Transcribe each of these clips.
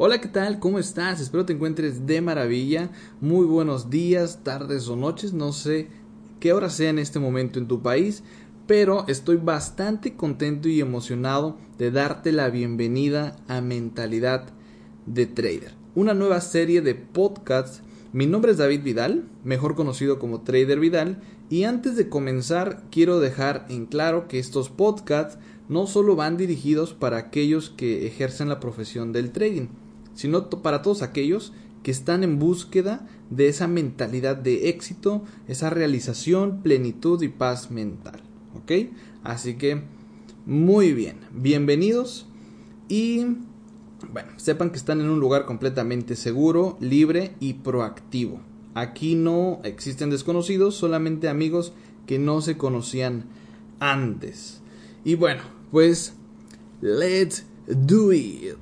Hola, ¿qué tal? ¿Cómo estás? Espero te encuentres de maravilla. Muy buenos días, tardes o noches. No sé qué hora sea en este momento en tu país, pero estoy bastante contento y emocionado de darte la bienvenida a Mentalidad de Trader, una nueva serie de podcasts. Mi nombre es David Vidal, mejor conocido como Trader Vidal, y antes de comenzar quiero dejar en claro que estos podcasts no solo van dirigidos para aquellos que ejercen la profesión del trading, sino para todos aquellos que están en búsqueda de esa mentalidad de éxito, esa realización, plenitud y paz mental. ¿Ok? Así que, muy bien, bienvenidos y, bueno, sepan que están en un lugar completamente seguro, libre y proactivo. Aquí no existen desconocidos, solamente amigos que no se conocían antes. Y bueno, pues, let's do it.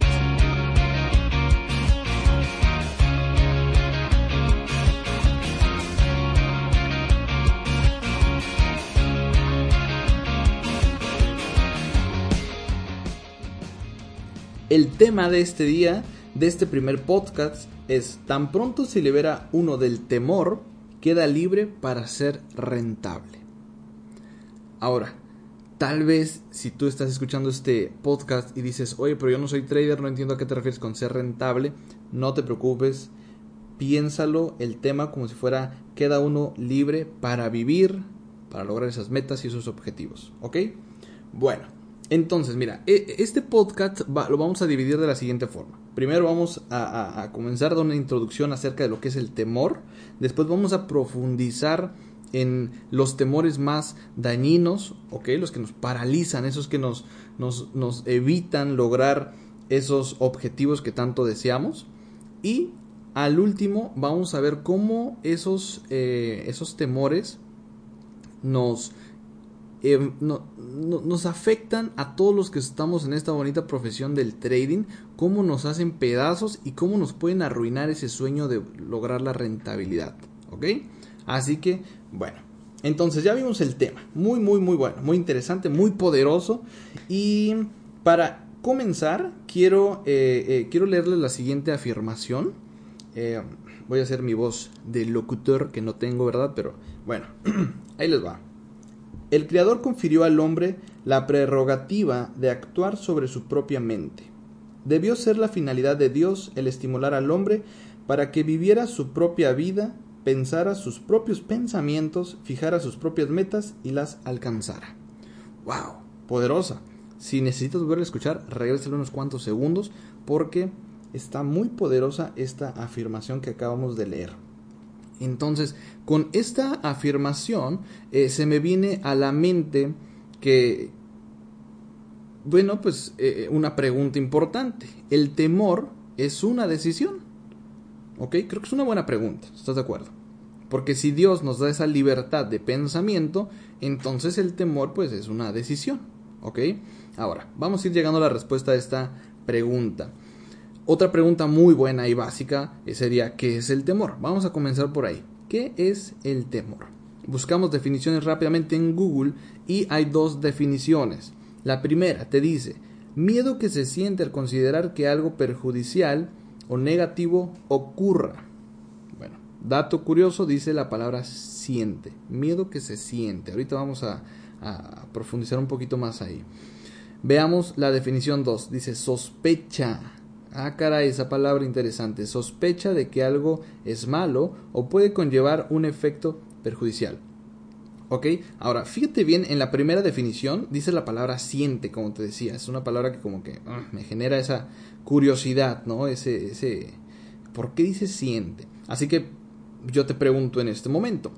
El tema de este día, de este primer podcast, es tan pronto se libera uno del temor, queda libre para ser rentable. Ahora, tal vez si tú estás escuchando este podcast y dices, oye, pero yo no soy trader, no entiendo a qué te refieres con ser rentable, no te preocupes, piénsalo el tema como si fuera queda uno libre para vivir, para lograr esas metas y esos objetivos, ¿ok? Bueno, entonces, mira, e, este podcast lo vamos a dividir de la siguiente forma. Primero vamos a, comenzar de una introducción acerca de lo que es el temor. Después vamos a profundizar en los temores más dañinos, ¿ok? Los que nos paralizan, esos que nos, nos, evitan lograr esos objetivos que tanto deseamos. Y al último vamos a ver cómo esos, eh, esos temores nos eh, nos afectan a todos los que estamos en esta bonita profesión del trading, cómo nos hacen pedazos y cómo nos pueden arruinar ese sueño de lograr la rentabilidad. ¿Ok? Así que, bueno, entonces ya vimos el tema. Muy, muy, muy bueno, muy interesante, muy poderoso. Y para comenzar, quiero, eh, eh, quiero leerles la siguiente afirmación. voy a hacer mi voz de locutor que no tengo, ¿verdad? Pero bueno, ahí les va. El Creador confirió al hombre la prerrogativa de actuar sobre su propia mente. Debió ser la finalidad de Dios el estimular al hombre para que viviera su propia vida, pensara sus propios pensamientos, fijara sus propias metas y las alcanzara. ¡Wow! Poderosa. Si necesitas volver a escuchar, regrésale unos cuantos segundos porque está muy poderosa esta afirmación que acabamos de leer. Entonces, con esta afirmación eh, se me viene a la mente que, bueno, pues eh, una pregunta importante. ¿El temor es una decisión? ¿Ok? Creo que es una buena pregunta, ¿estás de acuerdo? Porque si Dios nos da esa libertad de pensamiento, entonces el temor pues es una decisión. ¿Ok? Ahora, vamos a ir llegando a la respuesta a esta pregunta. Otra pregunta muy buena y básica sería ¿qué es el temor? Vamos a comenzar por ahí. ¿Qué es el temor? Buscamos definiciones rápidamente en Google y hay dos definiciones. La primera te dice miedo que se siente al considerar que algo perjudicial o negativo ocurra. Bueno, dato curioso dice la palabra siente, miedo que se siente. Ahorita vamos a, profundizar un poquito más ahí. Veamos la definición 2, dice sospecha Ah, caray, esa palabra interesante. Sospecha de que algo es malo o puede conllevar un efecto perjudicial. ¿Ok? Ahora, fíjate bien, en la primera definición dice la palabra siente, como te decía. Es una palabra que como que ah, me genera esa curiosidad, ¿no? Ese, ese... ¿Por qué dice siente? Así que yo te pregunto en este momento,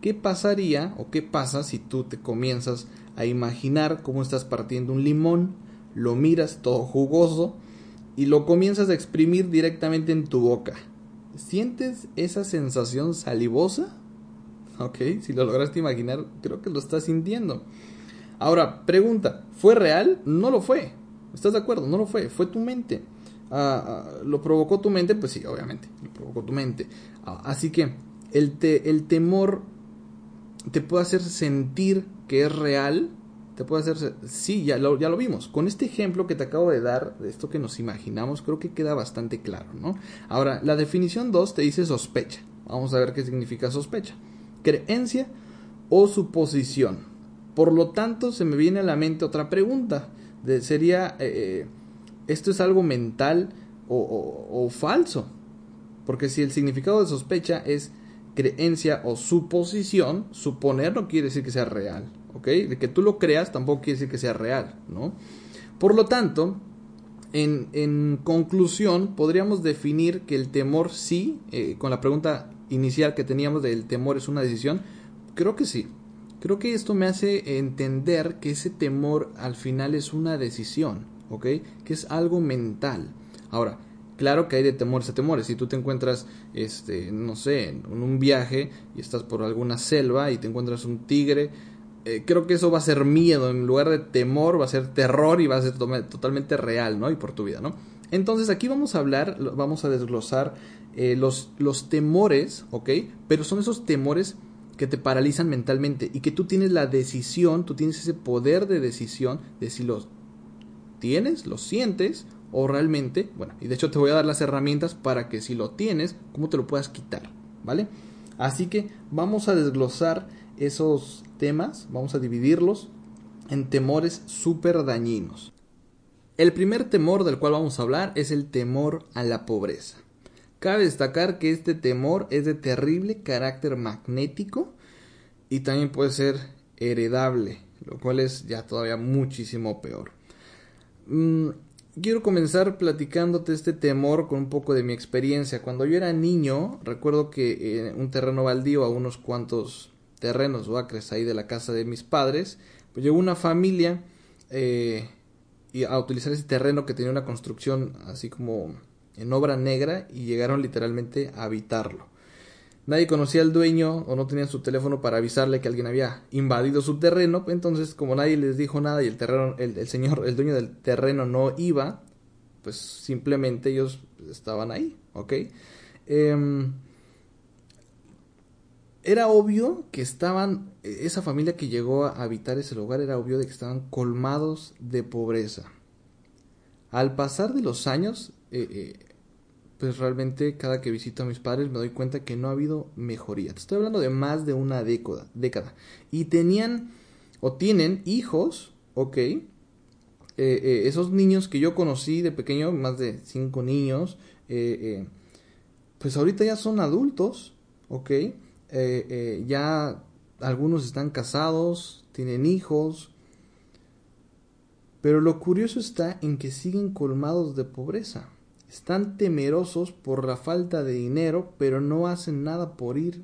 ¿qué pasaría o qué pasa si tú te comienzas a imaginar cómo estás partiendo un limón, lo miras todo jugoso, y lo comienzas a exprimir directamente en tu boca. ¿Sientes esa sensación salivosa? Ok, si lo lograste imaginar, creo que lo estás sintiendo. Ahora, pregunta, ¿fue real? No lo fue. ¿Estás de acuerdo? No lo fue, fue tu mente. Ah, ah, ¿Lo provocó tu mente? Pues sí, obviamente, lo provocó tu mente. Ah, así que el, el temor te puede hacer sentir que es real, te puede hacer... Sí, ya lo, ya lo vimos. Con este ejemplo que te acabo de dar, de esto que nos imaginamos, creo que queda bastante claro, ¿no? Ahora, la definición 2 te dice sospecha. Vamos a ver qué significa sospecha. Creencia o suposición. Por lo tanto, se me viene a la mente otra pregunta. De, sería, eh, eh, ¿esto es algo mental o, o falso? Porque si el significado de sospecha es creencia o suposición, suponer no quiere decir que sea real, De que tú lo creas tampoco quiere decir que sea real, ¿no? Por lo tanto, en, en conclusión, podríamos definir que el temor sí, eh, con la pregunta inicial que teníamos del temor es una decisión, creo que sí. Creo que esto me hace entender que ese temor al final es una decisión, ¿ok? Que es algo mental. Ahora, Claro que hay de temores a temores. Si tú te encuentras, este, no sé, en un viaje y estás por alguna selva y te encuentras un tigre, eh, creo que eso va a ser miedo. En lugar de temor, va a ser terror y va a ser totalmente real, ¿no? Y por tu vida, ¿no? Entonces aquí vamos a hablar, vamos a desglosar eh, los, los temores, ¿ok? Pero son esos temores que te paralizan mentalmente y que tú tienes la decisión, tú tienes ese poder de decisión de si los tienes, los sientes o realmente, bueno, y de hecho te voy a dar las herramientas para que si lo tienes, cómo te lo puedas quitar, ¿vale? Así que vamos a desglosar esos temas, vamos a dividirlos en temores súper dañinos. El primer temor del cual vamos a hablar es el temor a la pobreza. Cabe destacar que este temor es de terrible carácter magnético y también puede ser heredable, lo cual es ya todavía muchísimo peor. Mm, quiero comenzar platicándote este temor con un poco de mi experiencia. Cuando yo era niño, recuerdo que en un terreno baldío, a unos cuantos terrenos o acres ahí de la casa de mis padres, pues llegó una familia eh, y a utilizar ese terreno que tenía una construcción así como en obra negra y llegaron literalmente a habitarlo. Nadie conocía al dueño o no tenía su teléfono para avisarle que alguien había invadido su terreno. Entonces, como nadie les dijo nada y el terreno, el, señor, el dueño del terreno no iba, pues simplemente ellos estaban ahí, ¿ok? Em, era obvio que estaban, esa familia que llegó a habitar ese lugar, era obvio de que estaban colmados de pobreza. Al pasar de los años, eh, pues realmente cada que visito a mis padres me doy cuenta que no ha habido mejoría. Te estoy hablando de más de una década. década. Y tenían o tienen hijos, ok. Eh, esos niños que yo conocí de pequeño, más de cinco niños, pues ahorita ya son adultos, ok. Ya algunos están casados, tienen hijos. Pero lo curioso está en que siguen colmados de pobreza. Están temerosos por la falta de dinero, pero no hacen nada por ir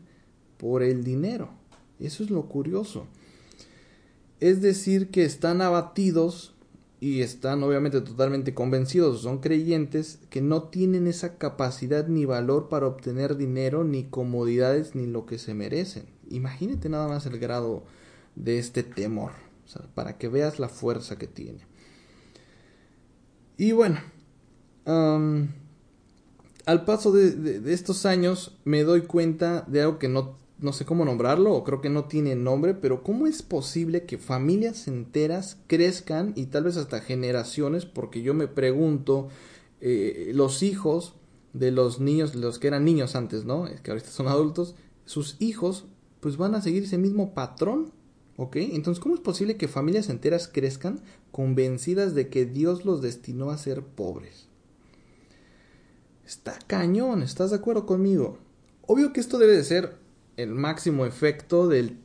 por el dinero. Eso es lo curioso. Es decir, que están abatidos y están obviamente totalmente convencidos, son creyentes que no tienen esa capacidad ni valor para obtener dinero, ni comodidades, ni lo que se merecen. Imagínate nada más el grado de este temor, para que veas la fuerza que tiene. Y bueno, al paso de, estos años me doy cuenta de algo que no, no sé cómo nombrarlo o creo que no tiene nombre, pero ¿cómo es posible que familias enteras crezcan y tal vez hasta generaciones? Porque yo me pregunto, eh, los hijos de los niños, los que eran niños antes, ¿no? Es que ahorita son adultos, sus hijos pues van a seguir ese mismo patrón, ¿ok? Entonces, ¿cómo es posible que familias enteras crezcan convencidas de que Dios los destinó a ser pobres? Está cañón, ¿estás de acuerdo conmigo? Obvio que esto debe de ser el máximo efecto del,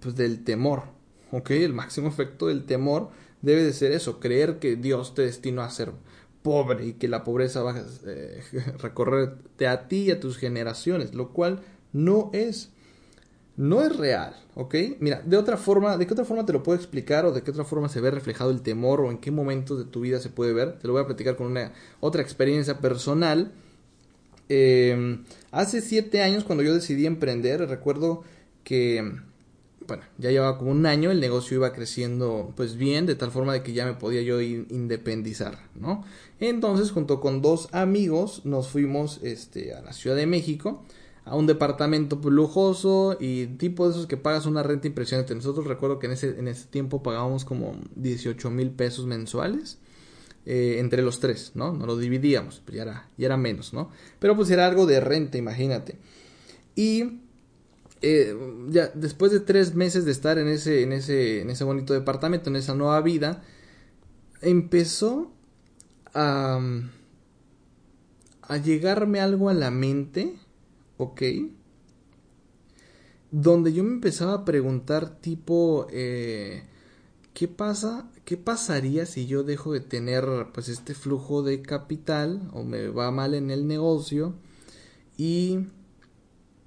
pues, del temor, ¿ok? El máximo efecto del temor debe de ser eso, creer que Dios te destinó a ser pobre y que la pobreza va a eh, recorrerte a ti y a tus generaciones, lo cual no es no es real, ¿ok? Mira, de otra forma, ¿de qué otra forma te lo puedo explicar o de qué otra forma se ve reflejado el temor o en qué momentos de tu vida se puede ver? Te lo voy a platicar con una otra experiencia personal. Em, hace siete años cuando yo decidí emprender, recuerdo que, bueno, ya llevaba como un año, el negocio iba creciendo pues bien, de tal forma de que ya me podía yo independizar, ¿no? Entonces, junto con dos amigos, nos fuimos este, a la Ciudad de México a un departamento lujoso y tipo de esos que pagas una renta impresionante. Nosotros recuerdo que en ese, en ese tiempo pagábamos como 18 mil pesos mensuales. Eh, entre los tres, ¿no? No lo dividíamos, pues ya era, ya era menos, ¿no? Pero pues era algo de renta, imagínate. Y eh, ya después de tres meses de estar en ese, en ese, en ese bonito departamento, en esa nueva vida, empezó a, a llegarme algo a la mente, ¿ok? Donde yo me empezaba a preguntar tipo, eh, ¿qué pasa? ¿Qué pasaría si yo dejo de tener pues este flujo de capital o me va mal en el negocio y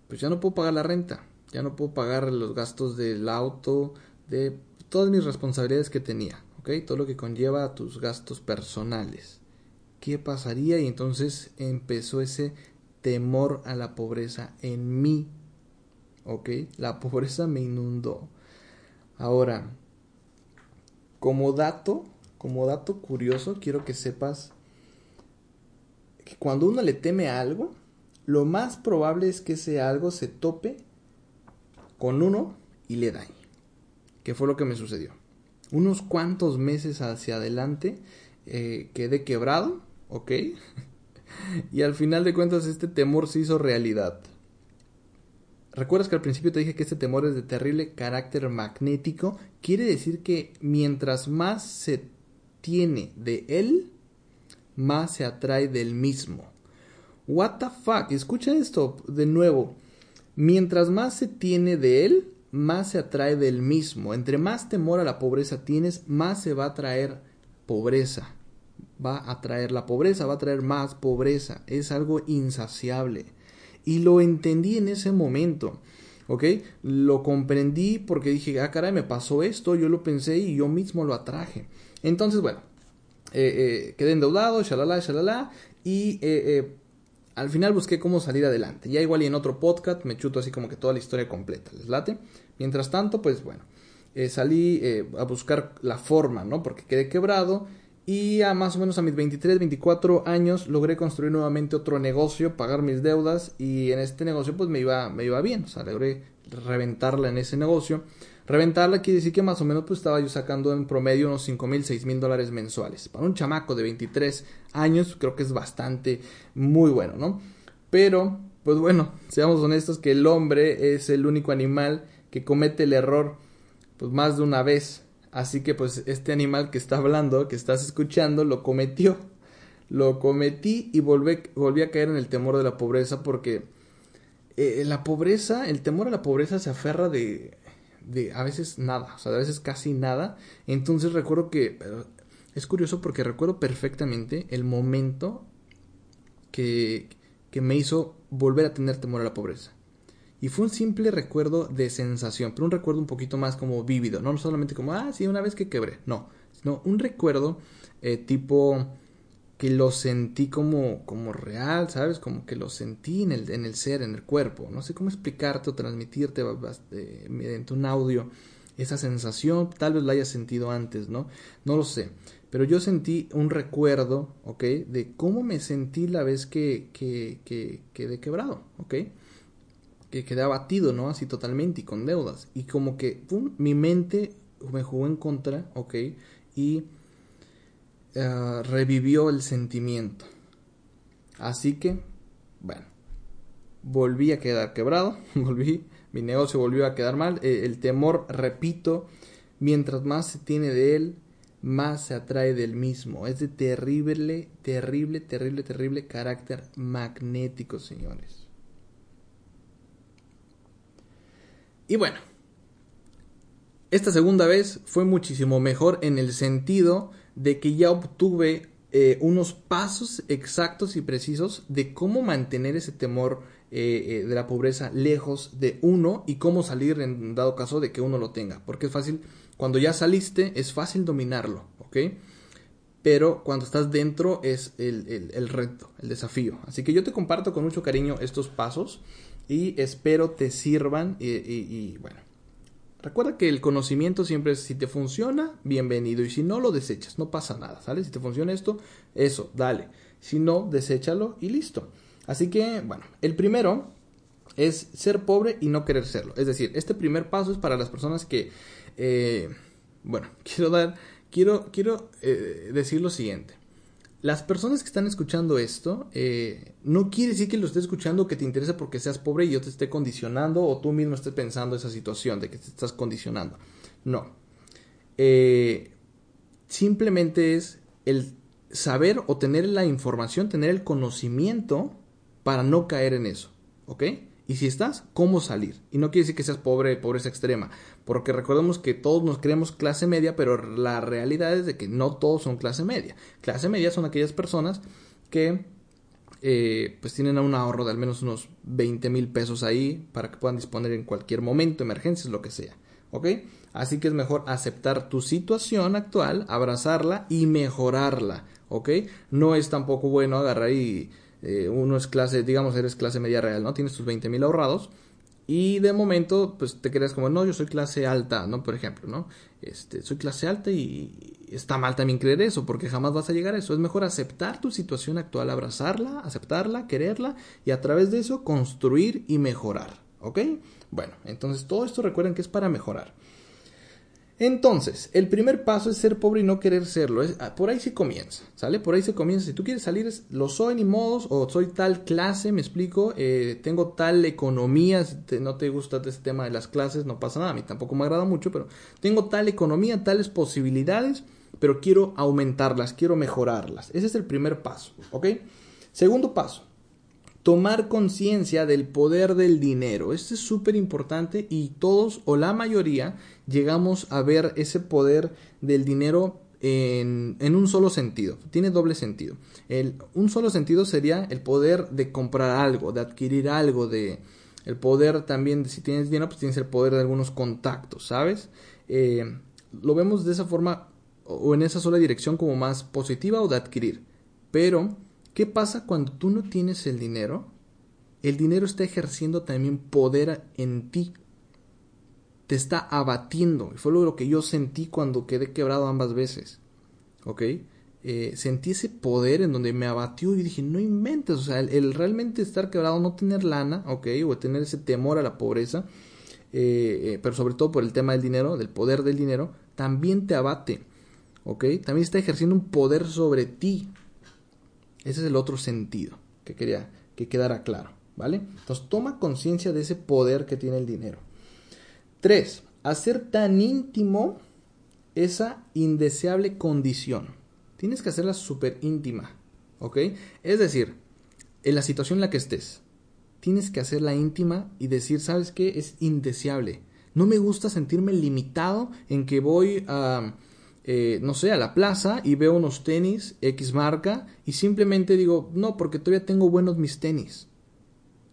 pues ya no puedo pagar la renta, ya no puedo pagar los gastos del auto, de todas mis responsabilidades que tenía, ¿ok? Todo lo que conlleva a tus gastos personales. ¿Qué pasaría? Y entonces empezó ese temor a la pobreza en mí, ¿ok? La pobreza me inundó. Ahora, como dato, como dato curioso, quiero que sepas que cuando uno le teme a algo, lo más probable es que ese algo se tope con uno y le dañe. ¿Qué fue lo que me sucedió? Unos cuantos meses hacia adelante eh, quedé quebrado, ¿ok? y al final de cuentas este temor se hizo realidad. ¿Recuerdas que al principio te dije que este temor es de terrible carácter magnético? Quiere decir que mientras más se tiene de él, más se atrae del mismo. What the fuck? Escucha esto de nuevo. Mientras más se tiene de él, más se atrae del mismo. Entre más temor a la pobreza tienes, más se va a traer pobreza. Va a traer la pobreza, va a traer más pobreza. Es algo insaciable. Y lo entendí en ese momento. ¿Ok? Lo comprendí porque dije, ah, caray, me pasó esto, yo lo pensé y yo mismo lo atraje. Entonces, bueno, eh, eh, quedé endeudado, shalala, shalala, y eh, al final busqué cómo salir adelante. Ya igual y en otro podcast me chuto así como que toda la historia completa, ¿les late? Mientras tanto, pues bueno, salí a buscar la forma, ¿no? Porque quedé quebrado y a más o menos a mis 23, 24 años logré construir nuevamente otro negocio, pagar mis deudas y en este negocio pues me iba, me iba bien, o sea, logré reventarla en ese negocio. Reventarla quiere decir que más o menos pues estaba yo sacando en promedio unos 5 mil, 6 mil dólares mensuales. Para un chamaco de 23 años creo que es bastante muy bueno, ¿no? Pero, pues bueno, seamos honestos que el hombre es el único animal que comete el error pues más de una vez Así que pues este animal que está hablando, que estás escuchando, lo cometió. Lo cometí y volví, volví a caer en el temor de la pobreza porque eh, la pobreza, el temor a la pobreza se aferra de, de a veces nada, o sea, a veces casi nada. Entonces recuerdo que, es curioso porque recuerdo perfectamente el momento que, que me hizo volver a tener temor a la pobreza. Y fue un simple recuerdo de sensación, pero un recuerdo un poquito más como vívido, no solamente como, ah, sí, una vez que quebré, no, sino un recuerdo eh, tipo que lo sentí como, como real, ¿sabes? Como que lo sentí en el, en el ser, en el cuerpo. No sé cómo explicarte o transmitirte eh, mediante un audio esa sensación, tal vez la hayas sentido antes, ¿no? No lo sé. Pero yo sentí un recuerdo, ¿ok? De cómo me sentí la vez que, que, que quedé quebrado, ¿ok? Que quedé abatido, ¿no? Así totalmente y con deudas. Y como que, pum, mi mente me jugó en contra, ¿ok? Y eh, revivió el sentimiento. Así que, bueno, volví a quedar quebrado, volví, mi negocio volvió a quedar mal. Eh, el temor, repito, mientras más se tiene de él, más se atrae del mismo. Es de terrible, terrible, terrible, terrible carácter magnético, señores. Y bueno, esta segunda vez fue muchísimo mejor en el sentido de que ya obtuve eh, unos pasos exactos y precisos de cómo mantener ese temor eh, eh, de la pobreza lejos de uno y cómo salir en dado caso de que uno lo tenga. Porque es fácil, cuando ya saliste es fácil dominarlo, ¿ok? Pero cuando estás dentro es el, el reto, el desafío. Así que yo te comparto con mucho cariño estos pasos y espero te sirvan y, bueno. Recuerda que el conocimiento siempre es si te funciona, bienvenido y si no lo desechas, no pasa nada, ¿sale? Si te funciona esto, eso, dale. Si no, deséchalo y listo. Así que, bueno, el primero es ser pobre y no querer serlo. Es decir, este primer paso es para las personas que, eh, bueno, quiero dar, quiero, quiero eh, decir lo siguiente. Las personas que están escuchando esto, eh, no quiere decir que lo estés escuchando que te interese porque seas pobre y yo te esté condicionando o tú mismo estés pensando esa situación de que te estás condicionando. No. simplemente es el saber o tener la información, tener el conocimiento para no caer en eso. ¿Ok? Y si estás, ¿cómo salir? Y no quiere decir que seas pobre, pobreza extrema, porque recordemos que todos nos creemos clase media, pero la realidad es de que no todos son clase media. Clase media son aquellas personas que eh, pues tienen un ahorro de al menos unos 20 mil pesos ahí para que puedan disponer en cualquier momento, emergencias, lo que sea. ¿Ok? Así que es mejor aceptar tu situación actual, abrazarla y mejorarla. ¿Ok? No es tampoco bueno agarrar y eh, uno es clase, digamos, eres clase media real, ¿no? Tienes tus 20 mil ahorrados y de momento, pues te creas como, no, yo soy clase alta, ¿no? Por ejemplo, ¿no? Este, soy clase alta y está mal también creer eso, porque jamás vas a llegar a eso. Es mejor aceptar tu situación actual, abrazarla, aceptarla, quererla y a través de eso construir y mejorar, ¿ok? Bueno, entonces todo esto recuerden que es para mejorar. Entonces, el primer paso es ser pobre y no querer serlo. Ah, por ahí sí comienza, ¿sale? Por ahí se comienza. Si tú quieres salir, lo soy ni modos, o soy tal clase, me explico, eh, tengo tal economía, si no te gusta este tema de las clases, no pasa nada, a mí tampoco me agrada mucho, pero tengo tal economía, tales posibilidades, pero quiero aumentarlas, quiero mejorarlas. Ese es el primer paso, ¿ok? Segundo paso, tomar conciencia del poder del dinero. Esto es súper importante y todos o la mayoría llegamos a ver ese poder del dinero en, un solo sentido. Tiene doble sentido. El, un solo sentido sería el poder de comprar algo, de adquirir algo, de el poder también si tienes dinero, pues tienes el poder de algunos contactos, ¿sabes? Eh, lo vemos de esa forma o en esa sola dirección como más positiva o de adquirir. Pero ¿Qué pasa cuando tú no tienes el dinero? El dinero está ejerciendo también poder en ti. Te está abatiendo. Y fue lo que yo sentí cuando quedé quebrado ambas veces. ¿Ok? Eh, sentí ese poder en donde me abatió y dije, no inventes, o sea, el, realmente estar quebrado, no tener lana, ¿ok? O tener ese temor a la pobreza, eh, eh, pero sobre todo por el tema del dinero, del poder del dinero, también te abate, ¿ok? También está ejerciendo un poder sobre ti, ese es el otro sentido que quería que quedara claro, ¿vale? Entonces toma conciencia de ese poder que tiene el dinero. Tres, hacer tan íntimo esa indeseable condición. Tienes que hacerla súper íntima, ¿ok? Es decir, en la situación en la que estés, tienes que hacerla íntima y decir, ¿sabes qué? Es indeseable. No me gusta sentirme limitado en que voy a eh, no sé, a la plaza y veo unos tenis X marca y simplemente digo, no, porque todavía tengo buenos mis tenis.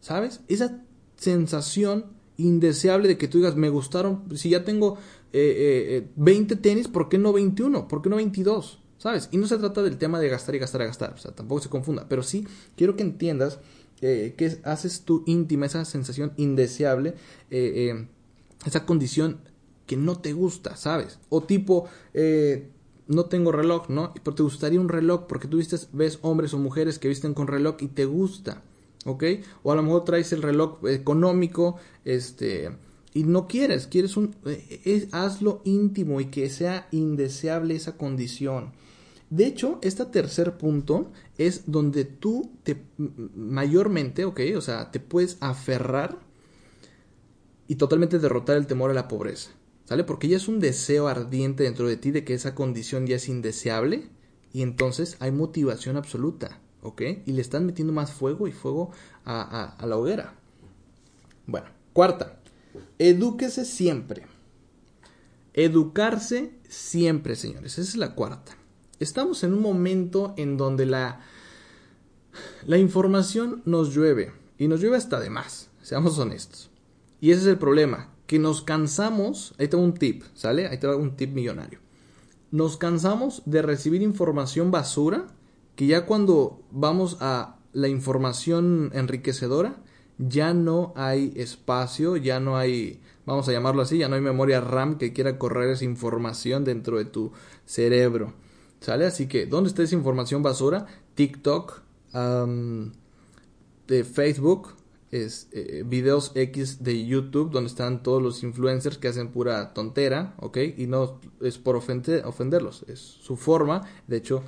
¿Sabes? Esa sensación indeseable de que tú digas, me gustaron, si ya tengo eh, 20 eh, tenis, ¿por qué no 21? ¿Por qué no 22? ¿Sabes? Y no se trata del tema de gastar y gastar y gastar, o sea, tampoco se confunda, pero sí quiero que entiendas eh, que haces tú íntima esa sensación indeseable, esa condición que no te gusta, ¿sabes? O tipo, eh, no tengo reloj, ¿no? Pero te gustaría un reloj porque tú ves hombres o mujeres que visten con reloj y te gusta, ¿ok? O a lo mejor traes el reloj económico, este, y no quieres, quieres un, eh, hazlo íntimo y que sea indeseable esa condición. De hecho, este tercer punto es donde tú te mayormente, ¿ok? O sea, te puedes aferrar y totalmente derrotar el temor a la pobreza. ¿Sale? Porque ya es un deseo ardiente dentro de ti de que esa condición ya es indeseable y entonces hay motivación absoluta, ¿ok? Y le están metiendo más fuego y fuego a, la hoguera. Bueno, cuarta, edúquese siempre. Educarse siempre, señores. Esa es la cuarta. Estamos en un momento en donde la, la información nos llueve y nos llueve hasta de más, seamos honestos. Y ese es el problema, que nos cansamos, ahí tengo un tip, ¿sale? Ahí tengo un tip millonario. Nos cansamos de recibir información basura, que ya cuando vamos a la información enriquecedora, ya no hay espacio, ya no hay, vamos a llamarlo así, ya no hay memoria RAM que quiera correr esa información dentro de tu cerebro. ¿Sale? Así que, ¿dónde está esa información basura? TikTok, de Facebook, es, eh, videos X de YouTube donde están todos los influencers que hacen pura tontera, ¿ok? Y no es por ofenderlos, es su forma. De hecho,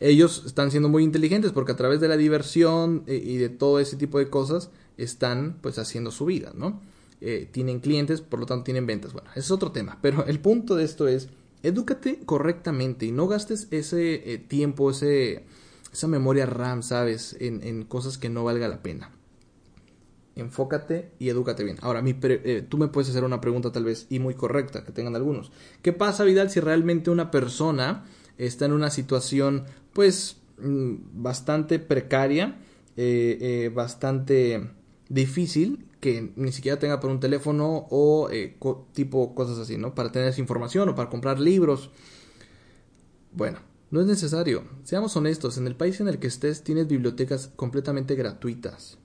ellos están siendo muy inteligentes porque a través de la diversión eh, y de todo ese tipo de cosas están pues haciendo su vida, ¿no? Eh, tienen clientes, por lo tanto tienen ventas. Bueno, ese es otro tema, pero el punto de esto es, edúcate correctamente y no gastes ese tiempo, ese, esa memoria RAM, ¿sabes? En, en cosas que no valga la pena enfócate y edúcate bien. Ahora, mi eh, tú me puedes hacer una pregunta tal vez y muy correcta, que tengan algunos. ¿Qué pasa, Vidal, si realmente una persona está en una situación, pues, mm, bastante precaria, eh, eh, bastante difícil, que ni siquiera tenga por un teléfono o tipo cosas así, ¿no? Para tener esa información o para comprar libros. Bueno, no es necesario. Seamos honestos, en el país en el que estés tienes bibliotecas completamente gratuitas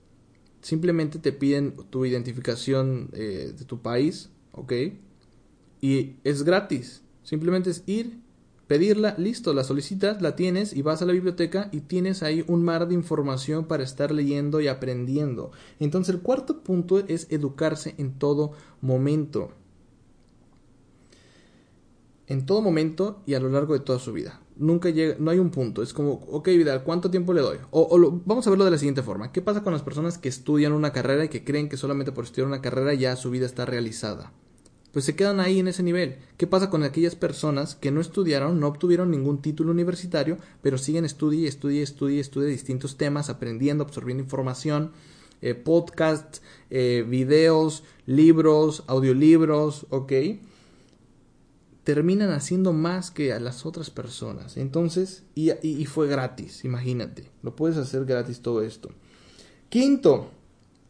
simplemente te piden tu identificación eh, de tu país, ¿ok? Y es gratis. Simplemente es ir, pedirla, listo, la solicitas, la tienes y vas a la biblioteca y tienes ahí un mar de información para estar leyendo y aprendiendo. Entonces el cuarto punto es educarse en todo momento. En todo momento y a lo largo de toda su vida nunca llega, no hay un punto. Es como, ok, Vidal, ¿cuánto tiempo le doy? O, vamos a verlo de la siguiente forma. ¿Qué pasa con las personas que estudian una carrera y que creen que solamente por estudiar una carrera ya su vida está realizada? Pues se quedan ahí en ese nivel. ¿Qué pasa con aquellas personas que no estudiaron, no obtuvieron ningún título universitario, pero siguen estudiando, estudia, estudia, estudia distintos temas, aprendiendo, absorbiendo información, eh, podcasts, eh, videos, libros, audiolibros, ¿ok? Terminan haciendo más que a las otras personas. Entonces, y, fue gratis, imagínate, lo puedes hacer gratis todo esto. Quinto,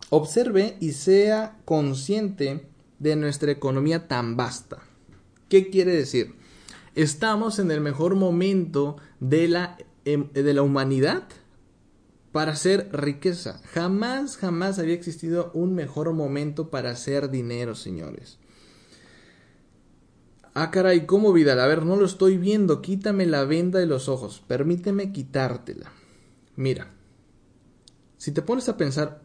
observe y sea consciente de nuestra economía tan vasta. ¿Qué quiere decir? Estamos en el mejor momento de la, em, de la humanidad para hacer riqueza. Jamás, jamás había existido un mejor momento para hacer dinero, señores. Ah, caray, ¿cómo Vidal? A ver, no lo estoy viendo. Quítame la venda de los ojos. Permíteme quitártela. Mira, si te pones a pensar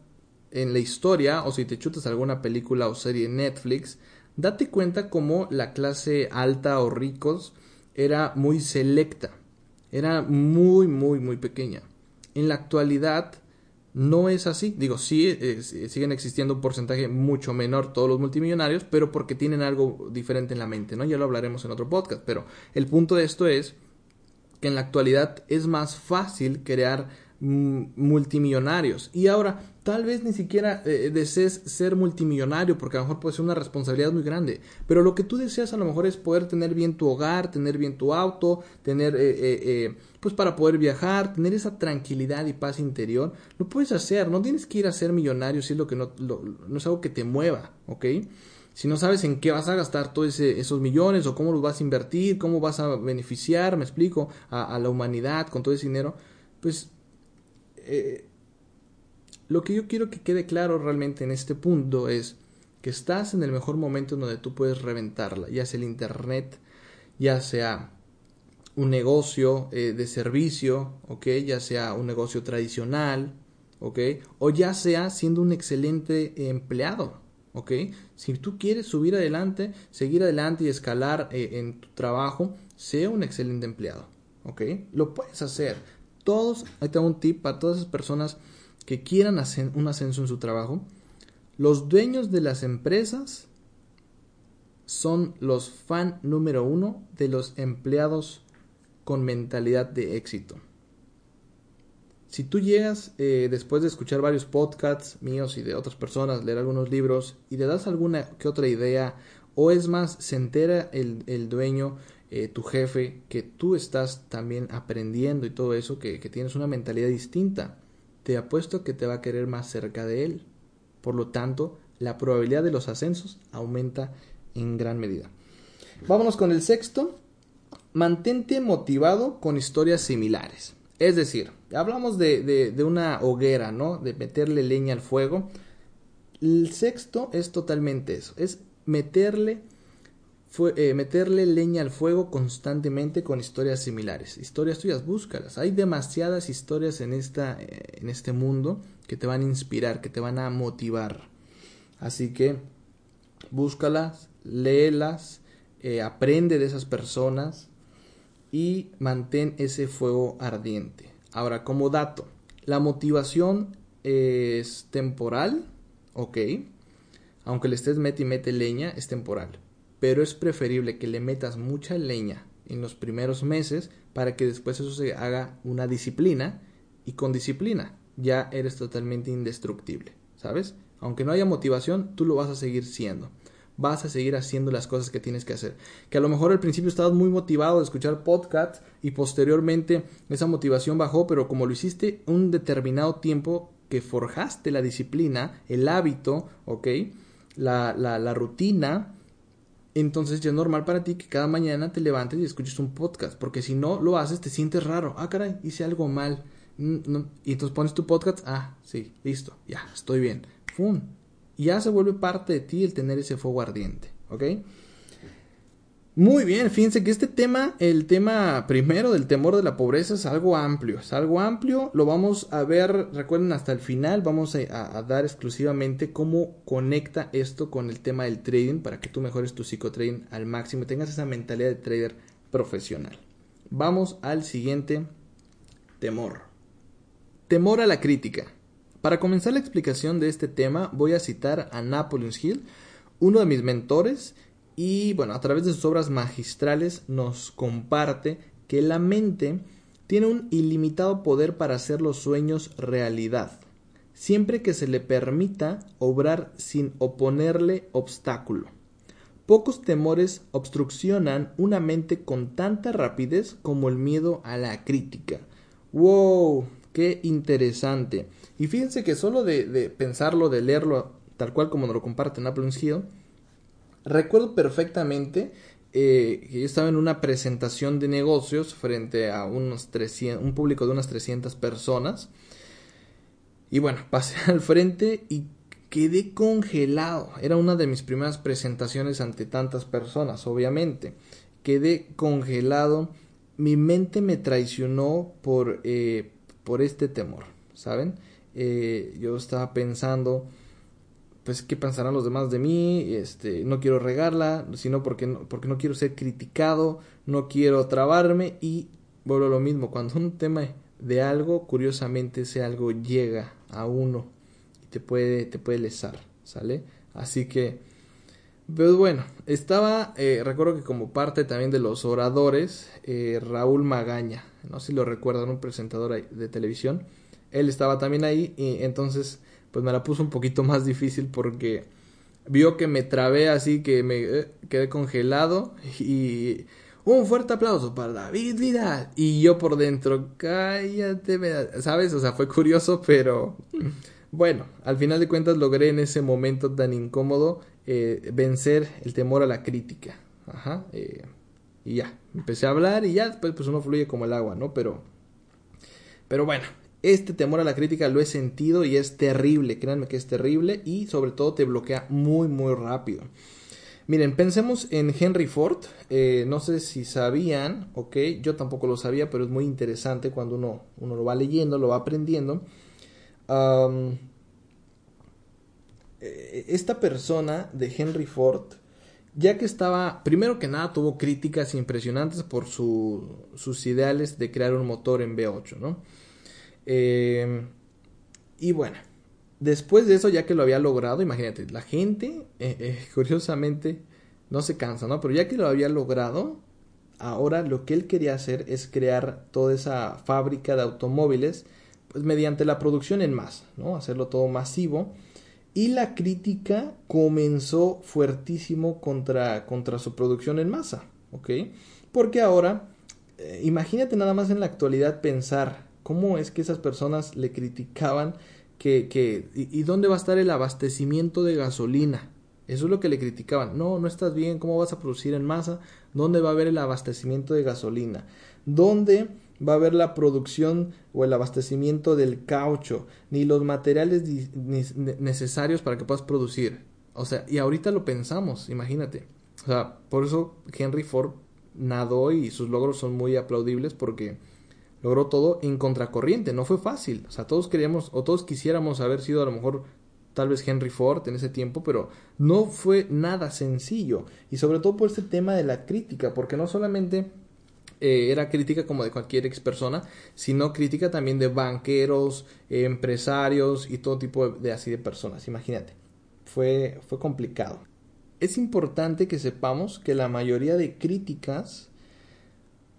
en la historia o si te chutas alguna película o serie en Netflix, date cuenta cómo la clase alta o ricos era muy selecta. Era muy, muy, muy pequeña. En la actualidad, no es así. Digo, sí, eh, siguen existiendo un porcentaje mucho menor todos los multimillonarios, pero porque tienen algo diferente en la mente, ¿no? Ya lo hablaremos en otro podcast, pero el punto de esto es que en la actualidad es más fácil crear multimillonarios. Y ahora, tal vez ni siquiera eh, desees ser multimillonario, porque a lo mejor puede ser una responsabilidad muy grande, pero lo que tú deseas a lo mejor es poder tener bien tu hogar, tener bien tu auto, tener, eh, eh, pues para poder viajar, tener esa tranquilidad y paz interior, lo puedes hacer, no tienes que ir a ser millonario si es lo que no, no es algo que te mueva, ¿ok? Si no sabes en qué vas a gastar todos esos millones o cómo los vas a invertir, cómo vas a beneficiar, me explico, a la humanidad con todo ese dinero, pues eh, lo que yo quiero que quede claro realmente en este punto es que estás en el mejor momento en donde tú puedes reventarla, ya sea el Internet, ya sea un negocio eh, de servicio, ¿ok? Ya sea un negocio tradicional, ¿ok? O ya sea siendo un excelente empleado, ¿ok? Si tú quieres subir adelante, seguir adelante y escalar eh, en tu trabajo, sea un excelente empleado, ¿ok? Lo puedes hacer todos, ahí tengo un tip para todas esas personas que quieran hacer un ascenso en su trabajo. Los dueños de las empresas son los fan número uno de los empleados con mentalidad de éxito. Si tú llegas eh, después de escuchar varios podcasts míos y de otras personas, leer algunos libros y le das alguna que otra idea, o es más, se entera el, el dueño eh, tu jefe, que tú estás también aprendiendo y todo eso, que, que tienes una mentalidad distinta, te apuesto que te va a querer más cerca de él. Por lo tanto, la probabilidad de los ascensos aumenta en gran medida. Vámonos con el sexto. Mantente motivado con historias similares. Es decir, hablamos de, de, de, una hoguera, ¿no? De meterle leña al fuego. El sexto es totalmente eso, es meterle eh, meterle leña al fuego constantemente con historias similares. Historias tuyas, búscalas. Hay demasiadas historias en, esta, eh, en este mundo que te van a inspirar, que te van a motivar. Así que búscalas, léelas, eh, aprende de esas personas y mantén ese fuego ardiente. Ahora, como dato, la motivación es temporal, ok. Aunque le estés mete y mete leña, es temporal pero es preferible que le metas mucha leña en los primeros meses para que después eso se haga una disciplina y con disciplina ya eres totalmente indestructible, ¿sabes? Aunque no haya motivación, tú lo vas a seguir siendo. Vas a seguir haciendo las cosas que tienes que hacer. Que a lo mejor al principio estabas muy motivado de escuchar podcasts y posteriormente esa motivación bajó, pero como lo hiciste un determinado tiempo que forjaste la disciplina, el hábito, ¿ok? La, la, la rutina, entonces ya es normal para ti que cada mañana te levantes y escuches un podcast, porque si no lo haces te sientes raro. Ah, caray, hice algo mal. Mm, y entonces pones tu podcast, ah, sí, listo, ya, estoy bien. ¡Fum! Y ya se vuelve parte de ti el tener ese fuego ardiente, ¿ok? Muy bien, fíjense que este tema, el tema primero del temor de la pobreza es algo amplio, es algo amplio, lo vamos a ver, recuerden hasta el final, vamos a, dar exclusivamente cómo conecta esto con el tema del trading para que tú mejores tu psicotrading al máximo tengas esa mentalidad de trader profesional. Vamos al siguiente temor. Temor a la crítica. Para comenzar la explicación de este tema voy a citar a Napoleon Hill, uno de mis mentores, y bueno, a través de sus obras magistrales nos comparte que la mente tiene un ilimitado poder para hacer los sueños realidad, siempre que se le permita obrar sin oponerle obstáculo. Pocos temores obstruccionan una mente con tanta rapidez como el miedo a la crítica. ¡Wow! ¡Qué interesante! Y fíjense que solo de, de pensarlo, de leerlo tal cual como nos lo comparte Napoleon Hill, Recuerdo perfectamente eh, que yo estaba en una presentación de negocios frente a unos 300, un público de unas 300 personas. Y bueno, pasé al frente y quedé congelado. Era una de mis primeras presentaciones ante tantas personas, obviamente. Quedé congelado. Mi mente me traicionó por, eh, por este temor, ¿saben? Eh, yo estaba pensando pues qué pensarán los demás de mí, este, no quiero regarla, sino porque no, porque no quiero ser criticado, no quiero trabarme y vuelvo a lo mismo, cuando un tema de algo, curiosamente ese algo llega a uno y te puede, te puede lesar, ¿sale? Así que, pues bueno, estaba, eh, recuerdo que como parte también de los oradores, eh, Raúl Magaña, no sé si lo recuerdan, un presentador de televisión, él estaba también ahí y entonces pues me la puso un poquito más difícil porque vio que me trabé así, que me eh, quedé congelado y un fuerte aplauso para David Vidal. Y yo por dentro, cállate, ¿sabes? O sea, fue curioso, pero bueno, al final de cuentas logré en ese momento tan incómodo eh, vencer el temor a la crítica. Ajá. Eh, y ya, empecé a hablar y ya después pues uno fluye como el agua, ¿no? Pero, pero bueno, este temor a la crítica lo he sentido y es terrible, créanme que es terrible y sobre todo te bloquea muy muy rápido. Miren, pensemos en Henry Ford, eh, no sé si sabían, ok, yo tampoco lo sabía, pero es muy interesante cuando uno, uno lo va leyendo, lo va aprendiendo. Eh, esta persona de Henry Ford, ya que estaba, primero que nada, tuvo críticas impresionantes por sus ideales de crear un motor en V8, ¿no? Eh, y bueno, después de eso, ya que lo había logrado, imagínate, la gente, eh, eh, curiosamente, no se cansa, ¿no? Pero ya que lo había logrado, ahora lo que él quería hacer es crear toda esa fábrica de automóviles, pues mediante la producción en masa, ¿no? Hacerlo todo masivo. Y la crítica comenzó fuertísimo contra, contra su producción en masa, ¿ok? Porque ahora, imagínate nada más en la actualidad pensar ¿Cómo es que esas personas le criticaban que, que y, dónde va a estar el abastecimiento de gasolina? Eso es lo que le criticaban. No, no estás bien, ¿cómo vas a producir en masa? ¿Dónde va a haber el abastecimiento de gasolina? ¿Dónde va a haber la producción o el abastecimiento del caucho? Ni los materiales necesarios para que puedas producir. O sea, y ahorita lo pensamos, imagínate. O sea, por eso Henry Ford nadó y sus logros son muy aplaudibles porque logró todo en contracorriente, no fue fácil. O sea, todos queríamos o todos quisiéramos haber sido a lo mejor tal vez Henry Ford en ese tiempo, pero no fue nada sencillo. Y sobre todo por este tema de la crítica, porque no solamente eh, era crítica como de cualquier ex persona, sino crítica también de banqueros, empresarios y todo tipo de, así de personas. Imagínate, fue, fue complicado. Es importante que sepamos que la mayoría de críticas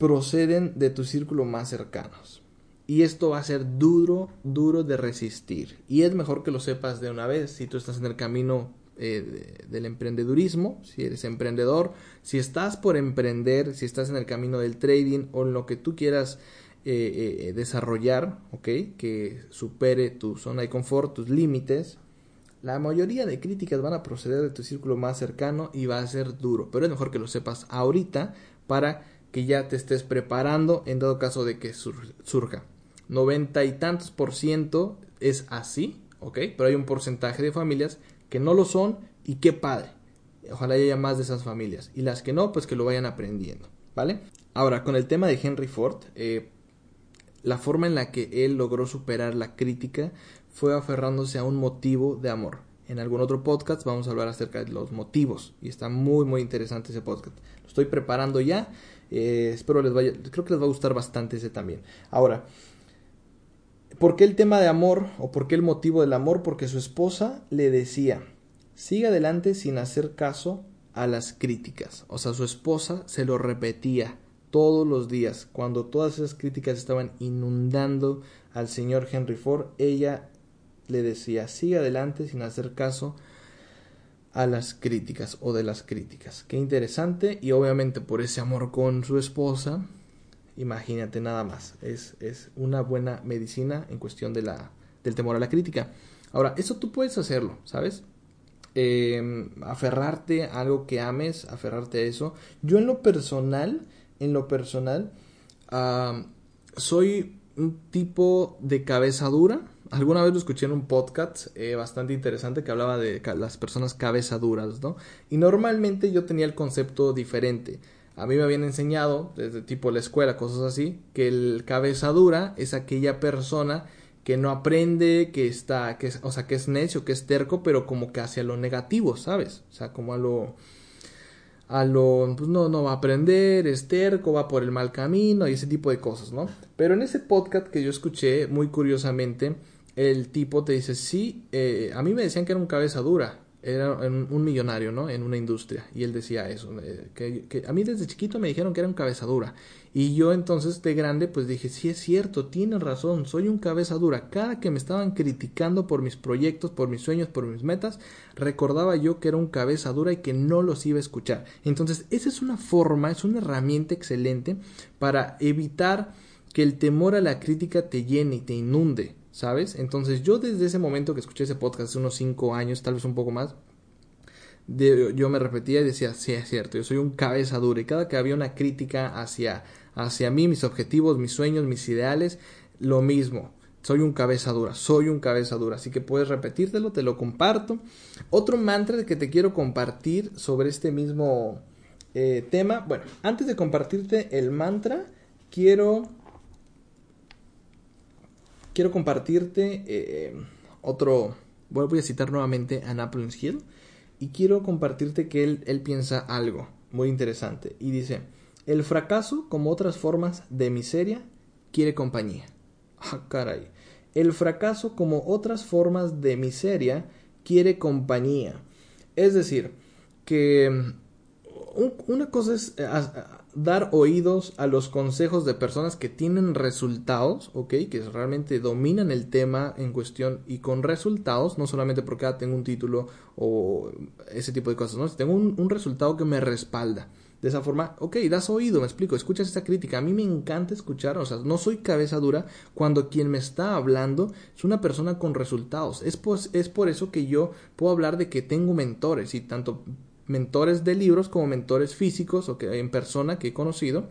proceden de tu círculo más cercanos. Y esto va a ser duro, duro de resistir. Y es mejor que lo sepas de una vez si tú estás en el camino eh, del emprendedurismo, si eres emprendedor, si estás por emprender, si estás en el camino del trading o en lo que tú quieras eh, eh, desarrollar, ¿ok? Que supere tu zona de confort, tus límites. La mayoría de críticas van a proceder de tu círculo más cercano y va a ser duro, pero es mejor que lo sepas ahorita para que ya te estés preparando en dado caso de que surja noventa y tantos por ciento es así, ¿ok? Pero hay un porcentaje de familias que no lo son y qué padre. Ojalá haya más de esas familias. Y las que no, pues que lo vayan aprendiendo, ¿vale? Ahora, con el tema de Henry Ford, eh, la forma en la que él logró superar la crítica fue aferrándose a un motivo de amor. En algún otro podcast vamos a hablar acerca de los motivos y está muy muy interesante ese podcast. Lo estoy preparando ya. Eh, espero les vaya, creo que les va a gustar bastante ese también. Ahora, ¿Por qué el tema de amor o por qué el motivo del amor? Porque su esposa le decía, sigue adelante sin hacer caso a las críticas. O sea, su esposa se lo repetía todos los días. Cuando todas esas críticas estaban inundando al señor Henry Ford, ella le decía, sigue adelante sin hacer caso a las críticas o de las críticas. Qué interesante y obviamente por ese amor con su esposa, Imagínate nada más. Es, es una buena medicina en cuestión de la, del temor a la crítica. Ahora, eso tú puedes hacerlo, ¿sabes? Em, aferrarte a algo que ames, aferrarte a eso. Yo en lo personal, en lo personal, soy un tipo de cabeza dura. Alguna vez lo escuché en un podcast eh, bastante interesante que hablaba de las personas cabeza duras, ¿no? Y normalmente yo tenía el concepto diferente a mí me habían enseñado, desde tipo la escuela, cosas así, que el cabeza dura es aquella persona que no aprende, que está, que es, o sea, que es necio, que es terco, pero como que hacia lo negativo, ¿sabes? O sea, como a lo, a lo, pues no, no va a aprender, es terco, va por el mal camino y ese tipo de cosas, ¿no? Pero en ese podcast que yo escuché, muy curiosamente, el tipo te dice, sí, eh, a mí me decían que era un cabeza dura, era un millonario, ¿no? En una industria. Y él decía eso, eh, que, a mí desde chiquito me dijeron que era un cabeza dura. Y yo entonces de grande pues dije, sí es cierto, tienen razón, soy un cabeza dura. Cada que me estaban criticando por mis proyectos, por mis sueños, por mis metas, recordaba yo que era un cabeza dura y que no los iba a escuchar. Entonces esa es una forma, es una herramienta excelente para evitar que el temor a la crítica te llene y te inunde. ¿Sabes? Entonces yo desde ese momento que escuché ese podcast, hace unos 5 años, tal vez un poco más, yo me repetía y decía, sí, es cierto, yo soy un cabeza dura y cada que había una crítica hacia, hacia mí, mis objetivos, mis sueños, mis ideales, lo mismo. Soy un cabeza dura, soy un cabeza dura, así que puedes repetírtelo, te lo comparto. Otro mantra que te quiero compartir sobre este mismo eh, tema, bueno, antes de compartirte el mantra, quiero quiero compartirte eh, otro, voy a citar nuevamente a Napoleon Hill y quiero compartirte que él, él piensa algo muy interesante y dice, el fracaso como otras formas de miseria quiere compañía. Ah, caray. El fracaso como otras formas de miseria quiere compañía. Es decir, que mm, una cosa es eh, dar oídos a los consejos de personas que tienen resultados, ¿ok? Que realmente dominan el tema en cuestión y con resultados, no solamente porque ah, tengo un título o ese tipo de cosas, ¿no? Tengo un, resultado que me respalda. De esa forma, ok, das oído, me explico, escuchas esta crítica. A mí me encanta escuchar, o sea, no soy cabeza dura cuando quien me está hablando es una persona con resultados. Es, pues, es por eso que yo puedo hablar de que tengo mentores y tanto mentores de libros como mentores físicos o que en persona que he conocido.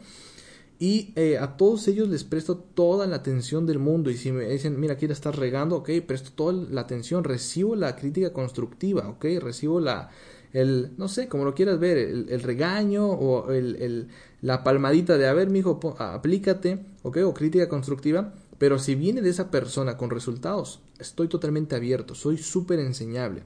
Y eh, a todos ellos les presto toda la atención del mundo. Y si me dicen, mira, aquí la estás regando, ok, presto toda la atención, recibo la crítica constructiva, ok, recibo la, el, no sé, como lo quieras ver, el, regaño o el, la palmadita de, a ver, mijo, aplícate, ¿ok? O crítica constructiva. Pero si viene de esa persona con resultados, estoy totalmente abierto, soy súper enseñable.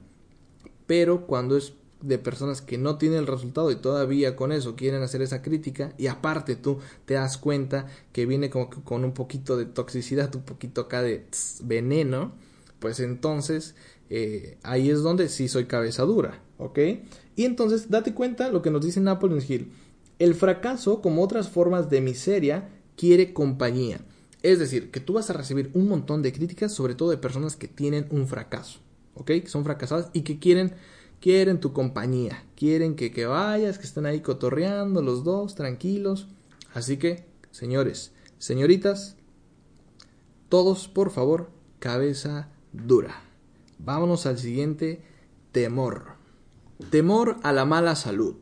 Pero cuando es de personas que no tienen el resultado y todavía con eso quieren hacer esa crítica y aparte tú te das cuenta que viene como con un poquito de toxicidad, un poquito acá de veneno, pues entonces eh, ahí es donde sí soy cabeza dura, ¿ok? Y entonces date cuenta lo que nos dice Napoleon Hill. El fracaso, como otras formas de miseria, quiere compañía. Es decir, que tú vas a recibir un montón de críticas, sobre todo de personas que tienen un fracaso, ¿ok? Que son fracasadas y que quieren, quieren tu compañía, quieren que, que vayas, que estén ahí cotorreando los dos, tranquilos. Así que, señores, señoritas, todos, por favor, cabeza dura. Vámonos al siguiente, temor. Temor a la mala salud.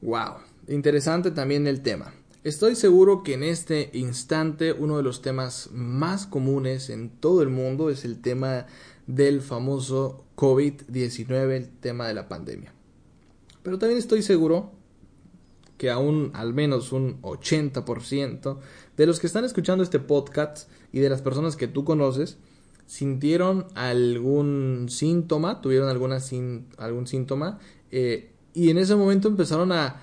Wow, interesante también el tema. Estoy seguro que en este instante uno de los temas más comunes en todo el mundo es el tema del famoso COVID-19, el tema de la pandemia. Pero también estoy seguro que aún al menos un 80% de los que están escuchando este podcast y de las personas que tú conoces sintieron algún síntoma, tuvieron algún síntoma eh, y en ese momento empezaron a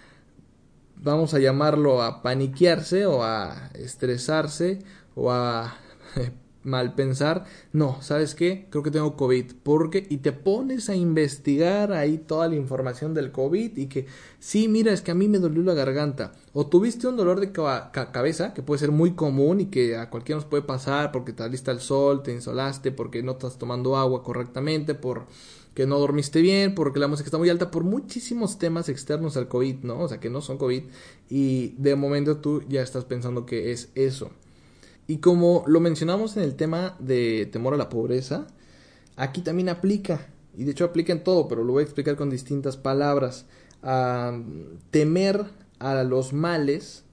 vamos a llamarlo a paniquearse o a estresarse o a mal pensar, no, ¿sabes qué? Creo que tengo COVID, porque y te pones a investigar ahí toda la información del COVID y que sí, mira, es que a mí me dolió la garganta o tuviste un dolor de cabeza que puede ser muy común y que a cualquiera nos puede pasar porque te alista el sol, te insolaste, porque no estás tomando agua correctamente, por que no dormiste bien, porque la música está muy alta, por muchísimos temas externos al COVID, ¿no? O sea, que no son COVID y de momento tú ya estás pensando que es eso. Y como lo mencionamos en el tema de temor a la pobreza, aquí también aplica, y de hecho aplica en todo, pero lo voy a explicar con distintas palabras. temer a los males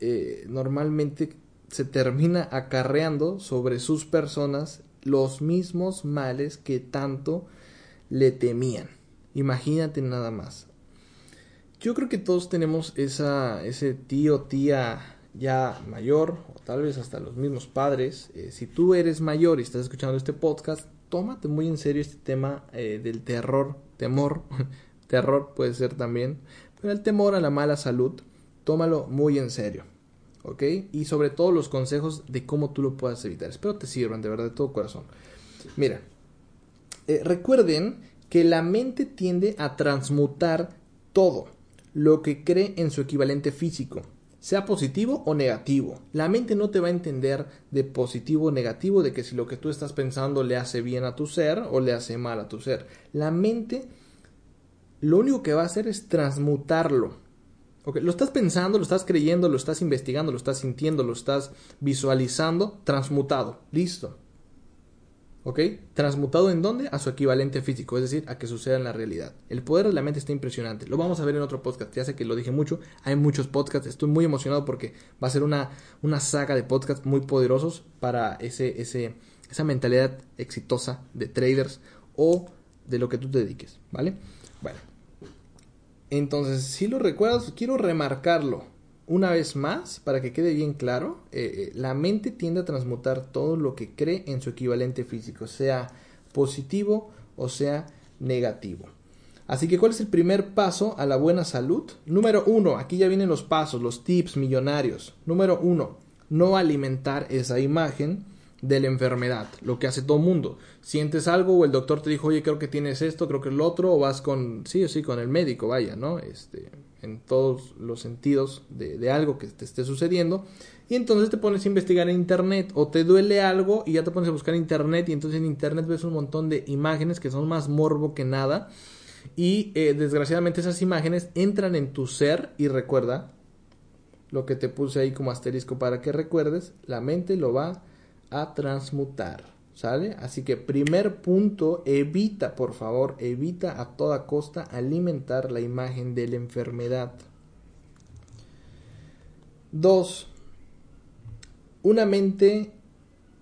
eh, normalmente se termina acarreando sobre sus personas los mismos males que tanto le temían. Imagínate nada más. Yo creo que todos tenemos esa, ese tío, tía ya mayor, o tal vez hasta los mismos padres. Eh, si tú eres mayor y estás escuchando este podcast, tómate muy en serio este tema eh, del terror, temor, terror puede ser también, pero el temor a la mala salud, tómalo muy en serio. ¿Ok? Y sobre todo los consejos de cómo tú lo puedas evitar. Espero te sirvan de verdad de todo corazón. Mira, eh, recuerden que la mente tiende a transmutar todo lo que cree en su equivalente físico, sea positivo o negativo. La mente no te va a entender de positivo o negativo, de que si lo que tú estás pensando le hace bien a tu ser o le hace mal a tu ser. La mente lo único que va a hacer es transmutarlo. Lo estás pensando, lo estás creyendo, lo estás investigando, lo estás sintiendo, lo estás visualizando, transmutado. Listo. ¿Ok? Transmutado en dónde? A su equivalente físico, es decir, a que suceda en la realidad. El poder de la mente está impresionante. Lo vamos a ver en otro podcast. Ya sé que lo dije mucho. Hay muchos podcasts. Estoy muy emocionado porque va a ser una, una saga de podcasts muy poderosos para ese, ese, esa mentalidad exitosa de traders o de lo que tú te dediques. ¿Vale? Bueno. Entonces, si lo recuerdas, quiero remarcarlo una vez más, para que quede bien claro, eh, eh, la mente tiende a transmutar todo lo que cree en su equivalente físico, sea positivo o sea negativo. Así que, ¿cuál es el primer paso a la buena salud? Número uno, aquí ya vienen los pasos, los tips millonarios. Número uno, no alimentar esa imagen de la enfermedad, lo que hace todo mundo. Sientes algo o el doctor te dijo, oye, creo que tienes esto, creo que es lo otro, o vas con, sí o sí, con el médico, vaya, ¿no? Este, en todos los sentidos de, algo que te esté sucediendo. Y entonces te pones a investigar en internet o te duele algo y ya te pones a buscar en internet y entonces en internet ves un montón de imágenes que son más morbo que nada. Y eh, desgraciadamente esas imágenes entran en tu ser y recuerda lo que te puse ahí como asterisco para que recuerdes, la mente lo va a transmutar. ¿Sale? Así que primer punto, evita, por favor, evita a toda costa alimentar la imagen de la enfermedad. Dos, una mente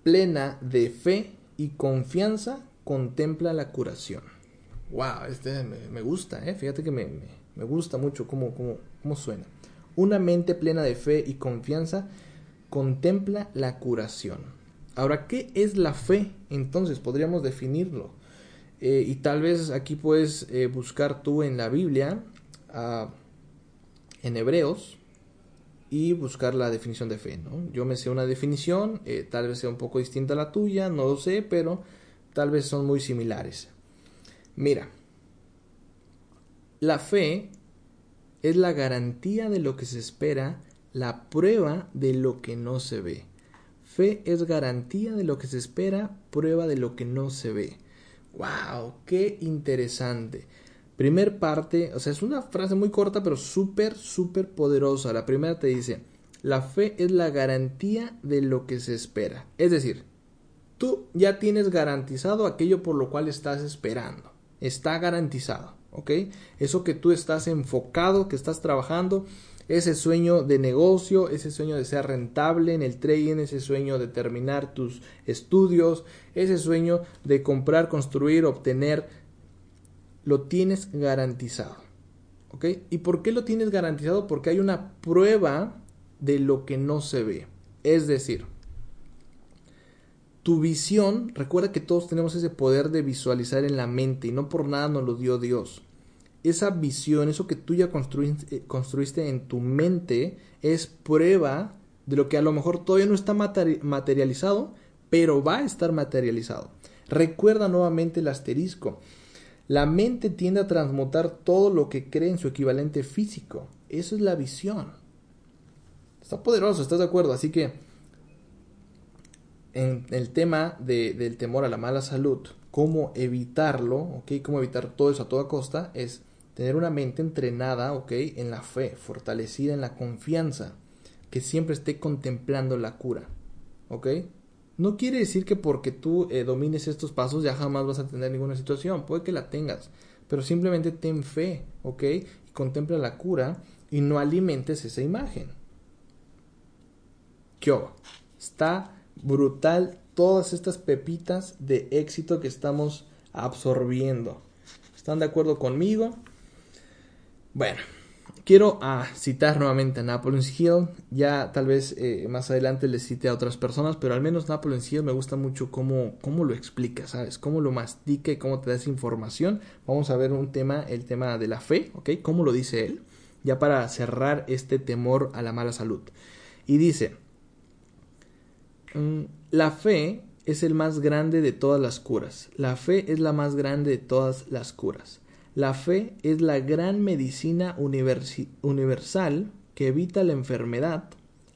plena de fe y confianza contempla la curación. wow, este me, gusta, ¿eh? fíjate que me, me, gusta mucho cómo, cómo, cómo suena. Una mente plena de fe y confianza contempla la curación. Ahora, ¿qué es la fe? Entonces podríamos definirlo. Eh, y tal vez aquí puedes eh, buscar tú en la Biblia, ah, en Hebreos, y buscar la definición de fe. ¿no? Yo me sé una definición, eh, tal vez sea un poco distinta a la tuya, no lo sé, pero tal vez son muy similares. Mira, la fe es la garantía de lo que se espera, la prueba de lo que no se ve. Fe es garantía de lo que se espera, prueba de lo que no se ve. ¡Wow! ¡Qué interesante! Primer parte, o sea, es una frase muy corta, pero súper, súper poderosa. La primera te dice, la fe es la garantía de lo que se espera. Es decir, tú ya tienes garantizado aquello por lo cual estás esperando. Está garantizado, ¿ok? Eso que tú estás enfocado, que estás trabajando, ese sueño de negocio, ese sueño de ser rentable en el trading, ese sueño de terminar tus estudios, ese sueño de comprar, construir, obtener, lo tienes garantizado. ¿Ok? ¿Y por qué lo tienes garantizado? Porque hay una prueba de lo que no se ve. Es decir, tu visión, recuerda que todos tenemos ese poder de visualizar en la mente y no por nada nos lo dio Dios esa visión, eso que tú ya construiste, eh, construiste en tu mente, es prueba de lo que a lo mejor todavía no está materializado, pero va a estar materializado. Recuerda nuevamente el asterisco. La mente tiende a transmutar todo lo que cree en su equivalente físico. Eso es la visión. Está poderoso, ¿estás de acuerdo? Así que en el tema del temor a la mala salud, cómo evitarlo, ¿ok? Cómo evitar todo eso a toda costa, es tener una mente entrenada, ¿ok? En la fe, fortalecida en la confianza, que siempre esté contemplando la cura, ¿ok? No quiere decir que porque tú eh, domines estos pasos ya jamás vas a tener ninguna situación, puede que la tengas, pero simplemente ten fe, ¿ok? Y contempla la cura y no alimentes esa imagen. ¿Qué Está brutal todas estas pepitas de éxito que estamos absorbiendo. ¿Están de acuerdo conmigo? Bueno, quiero ah, citar nuevamente a Napoleon Hill. Ya tal vez eh, más adelante le cite a otras personas, pero al menos Napoleon Hill me gusta mucho cómo, cómo lo explica, ¿sabes? Cómo lo mastica y cómo te da esa información. Vamos a ver un tema, el tema de la fe, ¿ok? Cómo lo dice él, ya para cerrar este temor a la mala salud. Y dice, mm, la fe es el más grande de todas las curas. La fe es la más grande de todas las curas. La fe es la gran medicina universal que evita la enfermedad,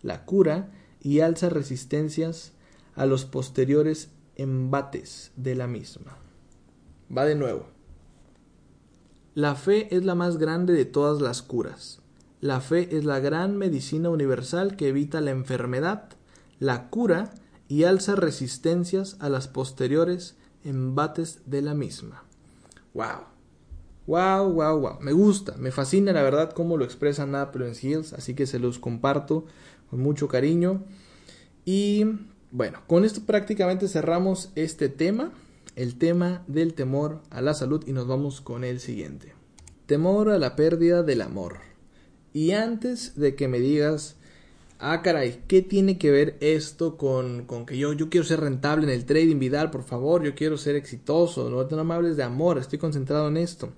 la cura y alza resistencias a los posteriores embates de la misma. Va de nuevo. La fe es la más grande de todas las curas. La fe es la gran medicina universal que evita la enfermedad, la cura y alza resistencias a las posteriores embates de la misma. ¡Wow! Wow, wow, wow. Me gusta, me fascina la verdad cómo lo expresa Napoleon Hills, así que se los comparto con mucho cariño. Y bueno, con esto prácticamente cerramos este tema, el tema del temor a la salud y nos vamos con el siguiente. Temor a la pérdida del amor. Y antes de que me digas, ah caray, ¿qué tiene que ver esto con, con que yo, yo quiero ser rentable en el trading Vidal, por favor, yo quiero ser exitoso, no, no me hables de amor, estoy concentrado en esto.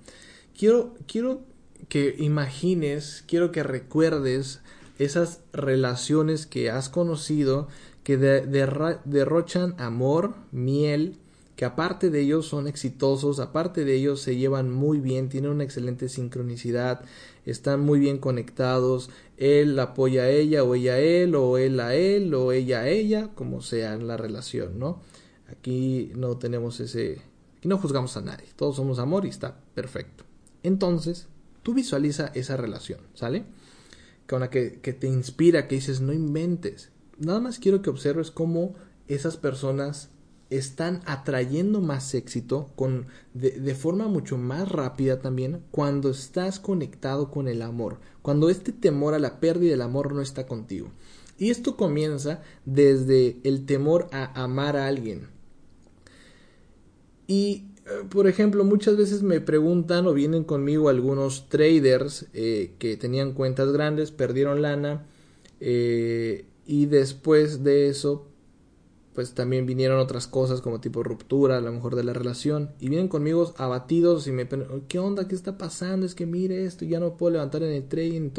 Quiero, quiero que imagines, quiero que recuerdes esas relaciones que has conocido que derrochan amor, miel, que aparte de ellos son exitosos, aparte de ellos se llevan muy bien, tienen una excelente sincronicidad, están muy bien conectados, él apoya a ella o ella a él o él a él o ella a ella, como sea en la relación, ¿no? Aquí no tenemos ese, aquí no juzgamos a nadie, todos somos amor y está perfecto. Entonces, tú visualiza esa relación, ¿sale? Con la que, te inspira, que dices, no inventes. Nada más quiero que observes cómo esas personas están atrayendo más éxito con, de, forma mucho más rápida también cuando estás conectado con el amor, cuando este temor a la pérdida del amor no está contigo. Y esto comienza desde el temor a amar a alguien. Y por ejemplo, muchas veces me preguntan o vienen conmigo algunos traders eh, que tenían cuentas grandes, perdieron lana eh, y después de eso, pues también vinieron otras cosas como tipo ruptura, a lo mejor de la relación, y vienen conmigo abatidos y me ¿qué onda? ¿Qué está pasando? Es que mire esto, ya no puedo levantar en el trading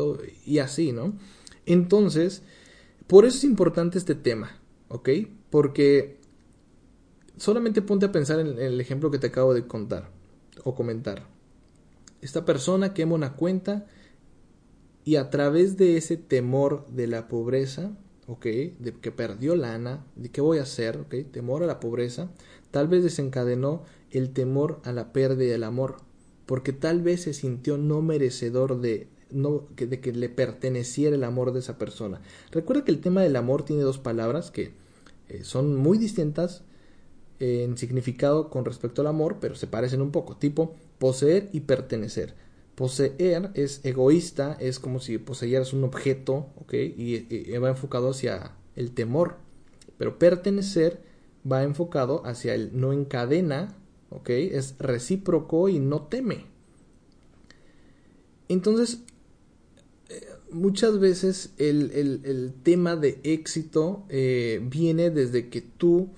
y así, ¿no? Entonces, por eso es importante este tema, ¿ok? Porque solamente ponte a pensar en el ejemplo que te acabo de contar o comentar. Esta persona quema una cuenta y a través de ese temor de la pobreza, ¿ok? De que perdió lana, de qué voy a hacer, ¿ok? Temor a la pobreza, tal vez desencadenó el temor a la pérdida del amor, porque tal vez se sintió no merecedor de, no, de que le perteneciera el amor de esa persona. Recuerda que el tema del amor tiene dos palabras que eh, son muy distintas en significado con respecto al amor, pero se parecen un poco, tipo poseer y pertenecer. Poseer es egoísta, es como si poseyeras un objeto, ¿ok? Y, va enfocado hacia el temor. Pero pertenecer va enfocado hacia el no encadena, ¿ok? Es recíproco y no teme. Entonces, eh, muchas veces el, tema de éxito eh, viene desde que tú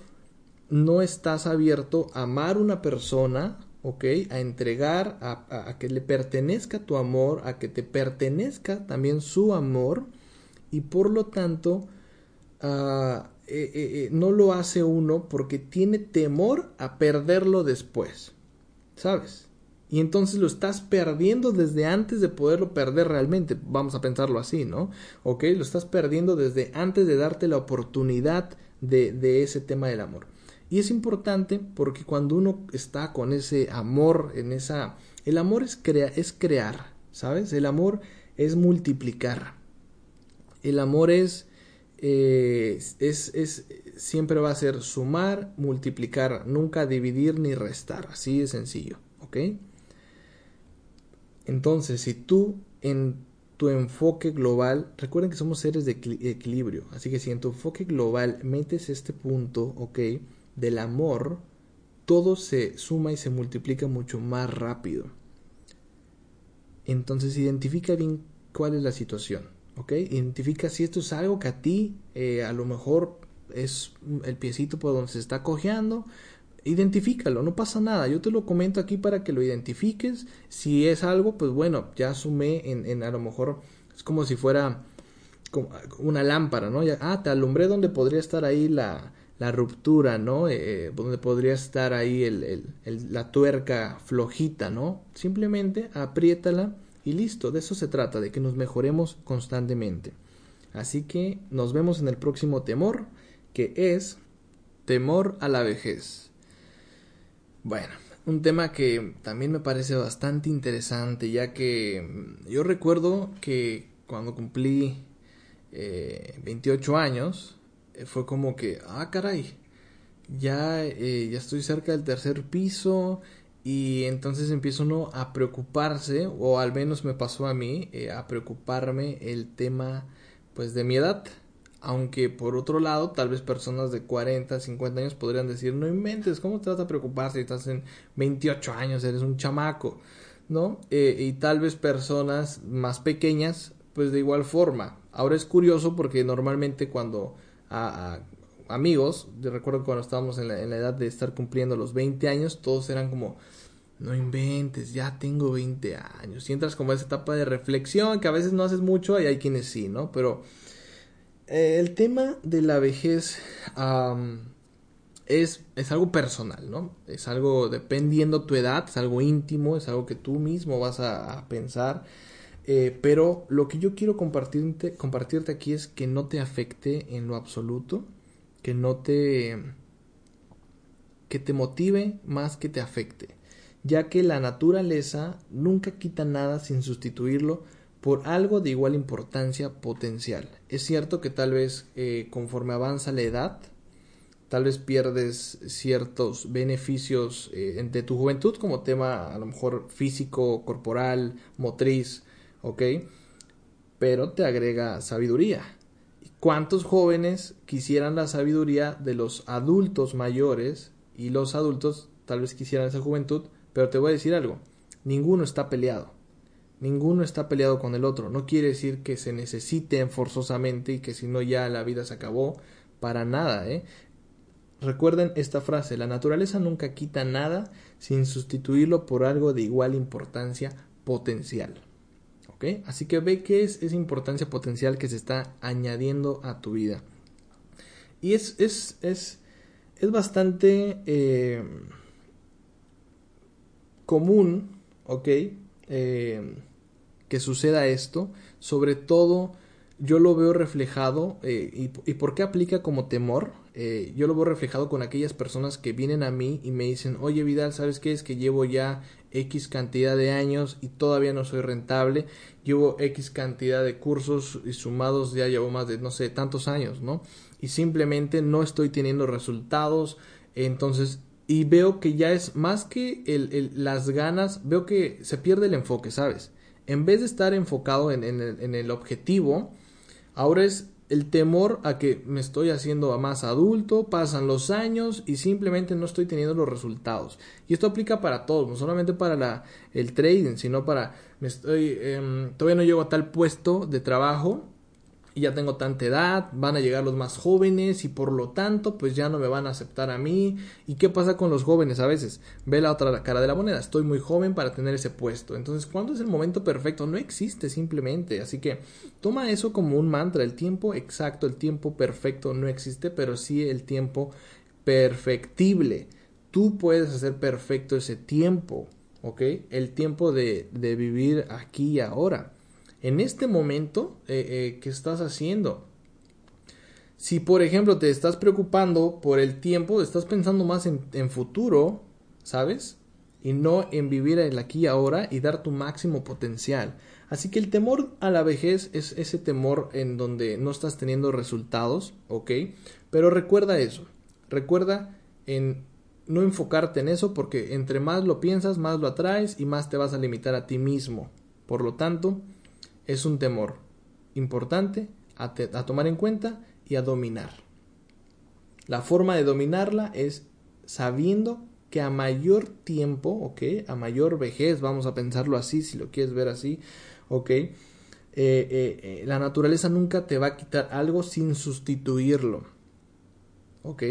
no estás abierto a amar una persona, A entregar, a, que le pertenezca tu amor, a que te pertenezca también su amor, y por lo tanto, ah, eh, eh, eh, no lo hace uno porque tiene temor a perderlo después, ¿sabes? Y entonces lo estás perdiendo desde antes de poderlo perder realmente. Vamos a pensarlo así, ¿no? ¿Ok? Lo estás perdiendo desde antes de darte la oportunidad de ese tema del amor. Y es importante porque cuando uno está con ese amor, en esa... El amor es, es crear, ¿sabes? El amor es multiplicar. El amor es, eh, es, es, siempre va a ser sumar, multiplicar, nunca dividir ni restar. Así de sencillo, ¿ok? Entonces, si tú en tu enfoque global, recuerden que somos seres de equilibrio, así que si en tu enfoque global metes este punto, ¿ok? Del amor, todo se suma y se multiplica mucho más rápido. Entonces identifica bien cuál es la situación, ¿ok? Identifica si esto es algo que a ti eh, a lo mejor es el piecito por donde se está cojeando, identifícalo, no pasa nada, yo te lo comento aquí para que lo identifiques, si es algo, pues bueno, ya sumé en, a lo mejor, es como si fuera una lámpara, ¿no? Ah, te alumbré donde podría estar ahí la, la ruptura, ¿no? Eh, eh, donde podría estar ahí el, la tuerca flojita, ¿no? Simplemente apriétala y listo, de eso se trata, de que nos mejoremos constantemente. Así que nos vemos en el próximo temor, que es temor a la vejez. Bueno, un tema que también me parece bastante interesante, ya que mm, yo recuerdo que cuando cumplí 28 eh, años, fue como que, ah, caray, ya, eh, ya estoy cerca del tercer piso y entonces empiezo uno a preocuparse, o al menos me pasó a mí, eh, a preocuparme el tema pues de mi edad. Aunque por otro lado, tal vez personas de 40, 50 años podrían decir, no inventes, ¿cómo te vas a preocupar si estás en 28 años, eres un chamaco? ¿No? y tal vez personas más pequeñas, pues de igual forma. Ahora es curioso porque normalmente cuando a, amigos, yo recuerdo cuando estábamos en la, edad de estar cumpliendo los 20 años, todos eran como, no inventes, ya tengo 20 años. Y entras como a esa etapa de reflexión, que a veces no haces mucho, y hay quienes sí, ¿no? Pero eh, el tema de la vejez es, es algo personal, ¿no? Es algo dependiendo tu edad, es algo íntimo, es algo que tú mismo vas a pensar. Eh, pero lo que yo quiero compartirte, compartirte aquí es que no te afecte en lo absoluto, que no te que te motive más que te afecte, ya que la naturaleza nunca quita nada sin sustituirlo por algo de igual importancia potencial. Es cierto que tal vez eh, conforme avanza la edad, tal vez pierdes ciertos beneficios eh, de tu juventud como tema a lo mejor físico, corporal, motriz, ¿ok? Pero te agrega sabiduría. ¿Cuántos jóvenes quisieran la sabiduría de los adultos mayores y los adultos tal vez quisieran esa juventud, pero te voy a decir algo, ninguno está peleado. Ninguno está peleado con el otro. No quiere decir que se necesiten forzosamente y que si no ya la vida se acabó. Para nada, ¿eh? Recuerden esta frase, la naturaleza nunca quita nada sin sustituirlo por algo de igual importancia potencial. Así que ve qué es esa importancia potencial que se está añadiendo a tu vida. Y es, es, es, es bastante eh, común. Eh, que suceda esto, sobre todo yo lo veo reflejado, eh, y, y, por qué aplica como temor, eh, yo lo veo reflejado con aquellas personas que vienen a mí y me dicen, oye Vidal, ¿sabes qué? Es que llevo ya X cantidad de años y todavía no soy rentable, llevo X cantidad de cursos y sumados ya llevo más de, no sé, tantos años, ¿no? Y simplemente no estoy teniendo resultados, entonces y veo que ya es más que el, el, las ganas, veo que se pierde el enfoque, ¿sabes? En vez de estar enfocado en, en, en, el, objetivo, ahora es el temor a que me estoy haciendo más adulto, pasan los años y simplemente no estoy teniendo los resultados. Y esto aplica para todos, no solamente para la, el trading, sino para, me estoy, eh, todavía no llego a tal puesto de trabajo y ya tengo tanta edad, van a llegar los más jóvenes y por lo tanto pues ya no me van a aceptar a mí. ¿Y qué pasa con los jóvenes a veces? Ve la otra cara de la moneda, estoy muy joven para tener ese puesto. Entonces, ¿cuándo es el momento perfecto? No existe simplemente. Así que toma eso como un mantra, el tiempo exacto, el tiempo perfecto no existe, pero sí el tiempo perfectible. Tú puedes hacer perfecto ese tiempo, ¿ok? El tiempo de, de vivir aquí y ahora en este momento eh, eh, que estás haciendo. Si por ejemplo te estás preocupando por el tiempo, estás pensando más en, en futuro, ¿sabes? Y no en vivir el aquí y ahora y dar tu máximo potencial. Así que el temor a la vejez es ese temor en donde no estás teniendo resultados, ¿ok? Pero recuerda eso, recuerda en no enfocarte en eso porque entre más lo piensas, más lo atraes y más te vas a limitar a ti mismo. Por lo tanto, es un temor importante a, tomar en cuenta y a dominar. La forma de dominarla es sabiendo que a mayor tiempo, ok, a mayor vejez, vamos a pensarlo así, si lo quieres ver así, ok, eh, eh, eh, la naturaleza nunca te va a quitar algo sin sustituirlo, ok,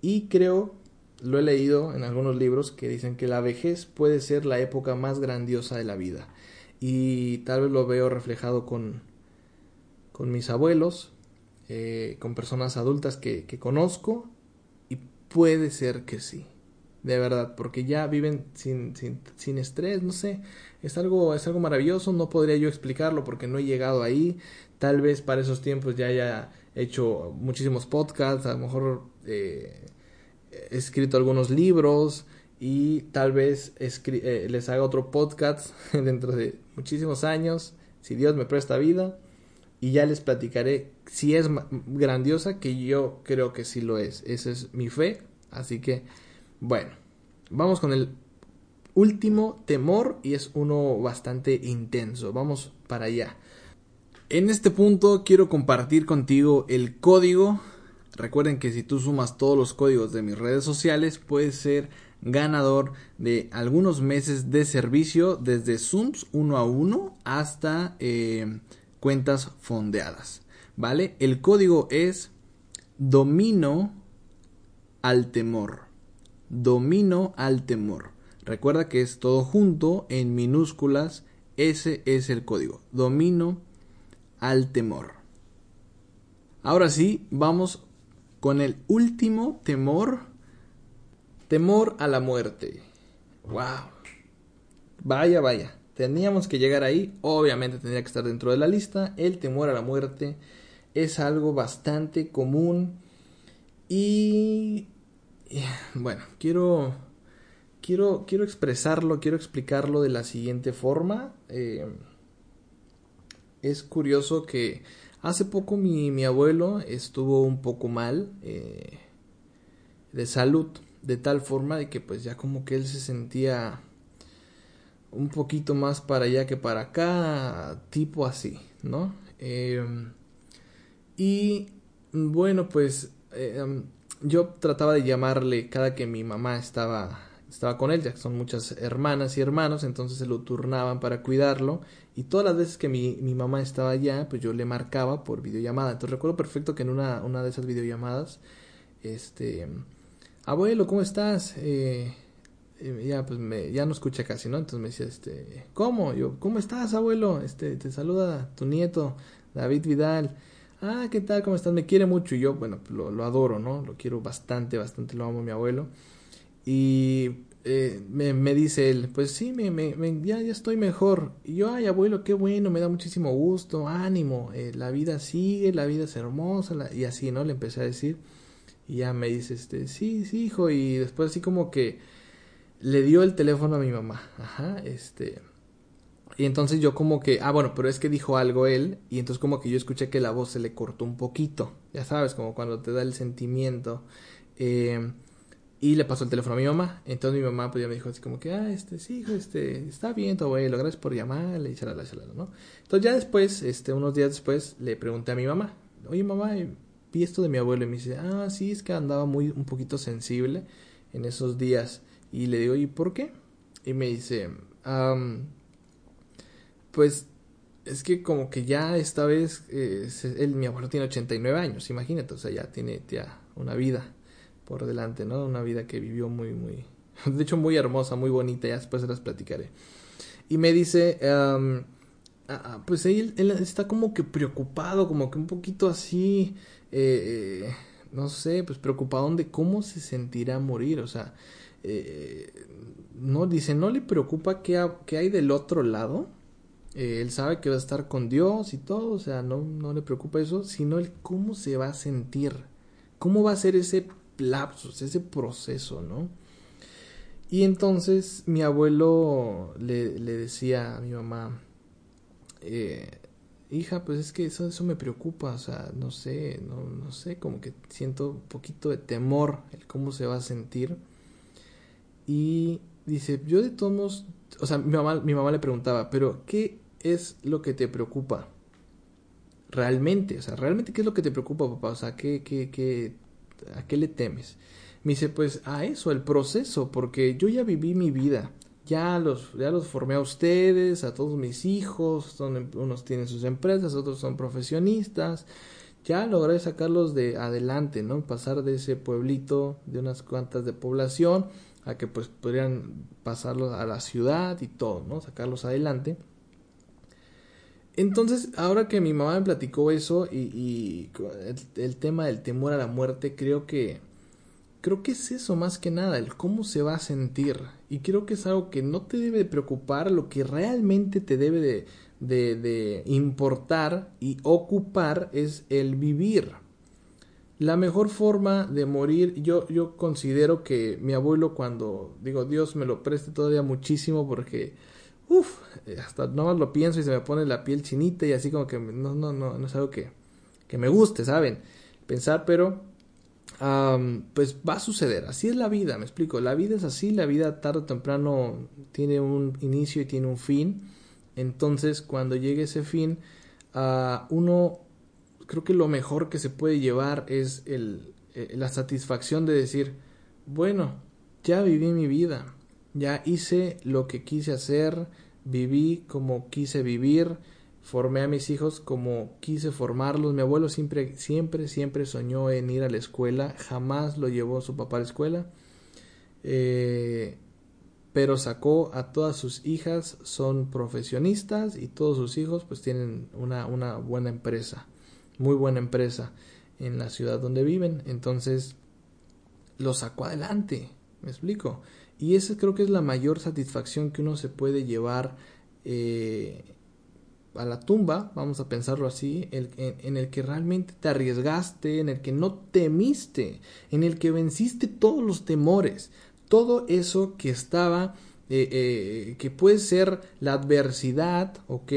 y creo, lo he leído en algunos libros que dicen que la vejez puede ser la época más grandiosa de la vida y tal vez lo veo reflejado con, con mis abuelos, eh, con personas adultas que, conozco y puede ser que sí, de verdad, porque ya viven sin, sin, sin, estrés, no sé, es algo, es algo maravilloso, no podría yo explicarlo porque no he llegado ahí, tal vez para esos tiempos ya haya hecho muchísimos podcasts, a lo mejor eh, he escrito algunos libros, y tal vez eh, les haga otro podcast dentro de muchísimos años, si Dios me presta vida, y ya les platicaré si es grandiosa, que yo creo que sí lo es. Esa es mi fe. Así que, bueno, vamos con el último temor y es uno bastante intenso. Vamos para allá. En este punto quiero compartir contigo el código. Recuerden que si tú sumas todos los códigos de mis redes sociales, puede ser ganador de algunos meses de servicio desde Zooms uno a uno hasta eh, cuentas fondeadas. ¿Vale? El código es domino al temor. Domino al temor. Recuerda que es todo junto en minúsculas. Ese es el código. Domino al temor. Ahora sí, vamos con el último temor Temor a la muerte. Wow. Vaya, vaya. Teníamos que llegar ahí. Obviamente tendría que estar dentro de la lista. El temor a la muerte es algo bastante común. Y bueno, quiero quiero quiero expresarlo, quiero explicarlo de la siguiente forma. Eh, es curioso que hace poco mi, mi, abuelo estuvo un poco mal eh, de salud de tal forma de que pues ya como que él se sentía un poquito más para allá que para acá, tipo así, ¿no? Eh, y bueno, pues eh, yo trataba de llamarle cada que mi mamá estaba estaba con él, ya que son muchas hermanas y hermanos, entonces se lo turnaban para cuidarlo y todas las veces que mi, mi mamá estaba allá, pues yo le marcaba por videollamada. Entonces recuerdo perfecto que en una, una de esas videollamadas, este, abuelo, ¿cómo estás? Eh, eh, ya pues me, ya no escucha casi, ¿no? Entonces me decía, este, ¿cómo? Yo, ¿cómo estás, abuelo? Este, te saluda tu nieto, David Vidal. Ah, ¿qué tal? ¿Cómo estás? Me quiere mucho y yo, bueno, lo, lo adoro, ¿no? Lo quiero bastante, bastante, lo amo mi abuelo. Y eh, me, me, dice él, pues sí, me, me, ya, ya estoy mejor. Y yo, ay, abuelo, qué bueno, me da muchísimo gusto, ánimo, eh, la vida sigue, la vida es hermosa, y así, ¿no? Le empecé a decir. Y ya me dice, este, sí, sí, hijo, y después así como que le dio el teléfono a mi mamá, ajá, este... Y entonces yo como que, ah, bueno, pero es que dijo algo él, y entonces como que yo escuché que la voz se le cortó un poquito, ya sabes, como cuando te da el sentimiento. Eh, y le pasó el teléfono a mi mamá. Entonces mi mamá pues ya me dijo así como que, ah, este, sí, hijo, este, está bien tu abuelo, gracias por llamarle y chalala, chalala, ¿no? Entonces ya después, este, unos días después, le pregunté a mi mamá, oye mamá, esto de mi abuelo y me dice, ah, sí, es que andaba muy, un poquito sensible en esos días. Y le digo, ¿y por qué? Y me dice, pues es que como que ya esta vez, eh, él, mi abuelo tiene 89 años, imagínate, o sea, ya tiene ya una vida por delante, ¿no? Una vida que vivió muy, muy, de hecho muy hermosa, muy bonita, ya después se las platicaré. Y me dice, pues él, él, está como que preocupado, como que un poquito así, eh, no sé, pues preocupado de cómo se sentirá morir, o sea, eh, no, dice, no le preocupa qué, qué hay del otro lado, eh, él sabe que va a estar con Dios y todo, o sea, no, no le preocupa eso, sino el cómo se va a sentir, cómo va a ser ese lapsos, ese proceso, ¿no? Y entonces mi abuelo le, le decía a mi mamá, eh, hija, pues es que eso, eso me preocupa, o sea, no sé, no, no sé, como que siento un poquito de temor, el cómo se va a sentir. Y dice, yo de todos modos, o sea, mi mamá, mi mamá le preguntaba, pero ¿qué es lo que te preocupa? Realmente, o sea, realmente qué es lo que te preocupa, papá, o sea, ¿qué, qué, qué ¿A qué le temes? Me dice, pues a eso, el proceso, porque yo ya viví mi vida. Ya los, ya los formé a ustedes, a todos mis hijos, em, unos tienen sus empresas, otros son profesionistas. Ya logré sacarlos de adelante, ¿no? Pasar de ese pueblito de unas cuantas de población a que pues podrían pasarlos a la ciudad y todo, ¿no? Sacarlos adelante. Entonces, ahora que mi mamá me platicó eso y, el, tema del temor a la muerte, creo que creo que es eso más que nada, el cómo se va a sentir. Y creo que es algo que no te debe de preocupar, lo que realmente te debe de, de, de importar y ocupar es el vivir. La mejor forma de morir, yo, yo considero que mi abuelo cuando, digo, Dios me lo preste todavía muchísimo porque Uf, eh, hasta no más lo pienso y se me pone la piel chinita y así como que no, no, no, no es algo que, que me guste, ¿saben? Pensar, pero pues va a suceder, así es la vida, me explico, la vida es así, la vida tarde o temprano tiene un inicio y tiene un fin, entonces cuando llegue ese fin, uno, creo que lo mejor que se puede llevar es el, eh, la satisfacción de decir, bueno, ya viví mi vida, ya hice lo que quise hacer, viví como quise vivir, formé a mis hijos como quise formarlos. Mi abuelo siempre, siempre, siempre soñó en ir a la escuela, jamás lo llevó su papá a la escuela. Eh, pero sacó a todas sus hijas, son profesionistas y todos sus hijos pues tienen una, una buena empresa, muy buena empresa en la ciudad donde viven. Entonces lo sacó adelante, me explico. Y esa creo que es la mayor satisfacción que uno se puede llevar eh, a la tumba, vamos a pensarlo así, en, el que realmente te arriesgaste, en el que no temiste, en el que venciste todos los temores, todo eso que estaba, eh, eh, que puede ser la adversidad, ¿ok?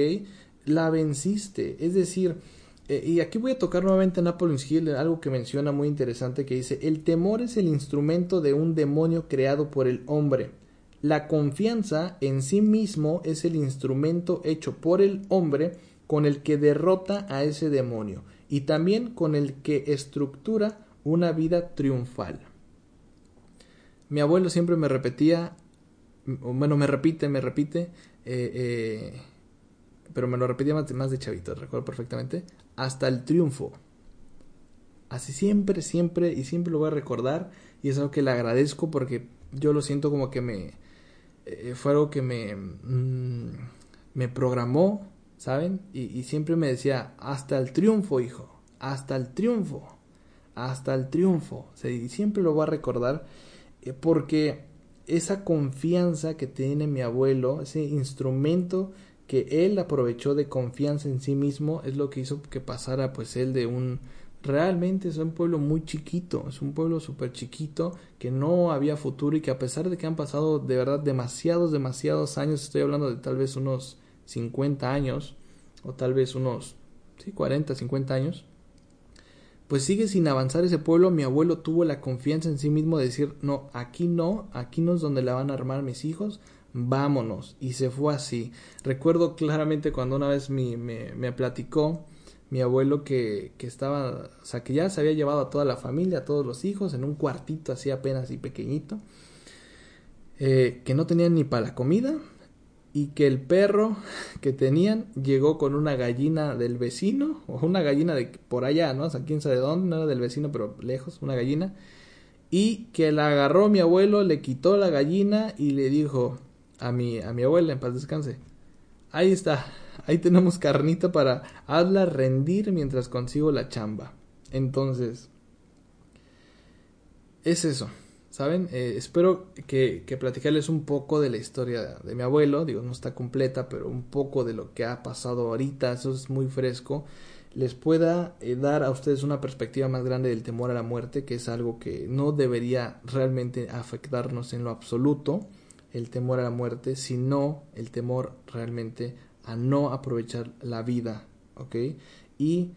La venciste, es decir, eh, y aquí voy a tocar nuevamente Napoleon Hill, algo que menciona muy interesante que dice, el temor es el instrumento de un demonio creado por el hombre. La confianza en sí mismo es el instrumento hecho por el hombre con el que derrota a ese demonio y también con el que estructura una vida triunfal. Mi abuelo siempre me repetía, bueno, me repite, me repite, eh, eh, pero me lo repetía más, más de chavito, recuerdo perfectamente, hasta el triunfo. Así siempre, siempre y siempre lo voy a recordar y es algo que le agradezco porque yo lo siento como que me... Eh, fue algo que me... Mm, me programó, ¿saben? Y, siempre me decía, hasta el triunfo, hijo, hasta el triunfo, hasta el triunfo. y siempre lo voy a recordar eh, porque esa confianza que tiene mi abuelo, ese instrumento que él aprovechó de confianza en sí mismo, es lo que hizo que pasara pues él de un realmente es un pueblo muy chiquito, es un pueblo súper chiquito que no había futuro y que a pesar de que han pasado de verdad demasiados, demasiados años, estoy hablando de tal vez unos 50 años o tal vez unos sí, 40, 50 años, pues sigue sin avanzar ese pueblo. Mi abuelo tuvo la confianza en sí mismo de decir, no, aquí no, aquí no es donde la van a armar mis hijos, vámonos. Y se fue así. Recuerdo claramente cuando una vez me, me platicó mi abuelo que, que estaba, o sea, que ya se había llevado a toda la familia, a todos los hijos, en un cuartito así apenas y pequeñito, eh, que no tenían ni para la comida y que el perro que tenían llegó con una gallina del vecino, o una gallina de por allá, ¿no? O sea, quién sabe dónde, no era del vecino, pero lejos, una gallina, y que la agarró mi abuelo, le quitó la gallina y le dijo a mi, a mi abuela, en paz descanse, ahí está, ahí tenemos carnita para hazla rendir mientras consigo la chamba. Entonces, es eso, ¿saben? Eh, espero que, que, platicarles un poco de la historia de mi abuelo, digo, no está completa, pero un poco de lo que ha pasado ahorita, eso es muy fresco, les pueda eh, dar a ustedes una perspectiva más grande del temor a la muerte, que es algo que no debería realmente afectarnos en lo absoluto, el temor a la muerte, sino el temor realmente a no aprovechar la vida. Y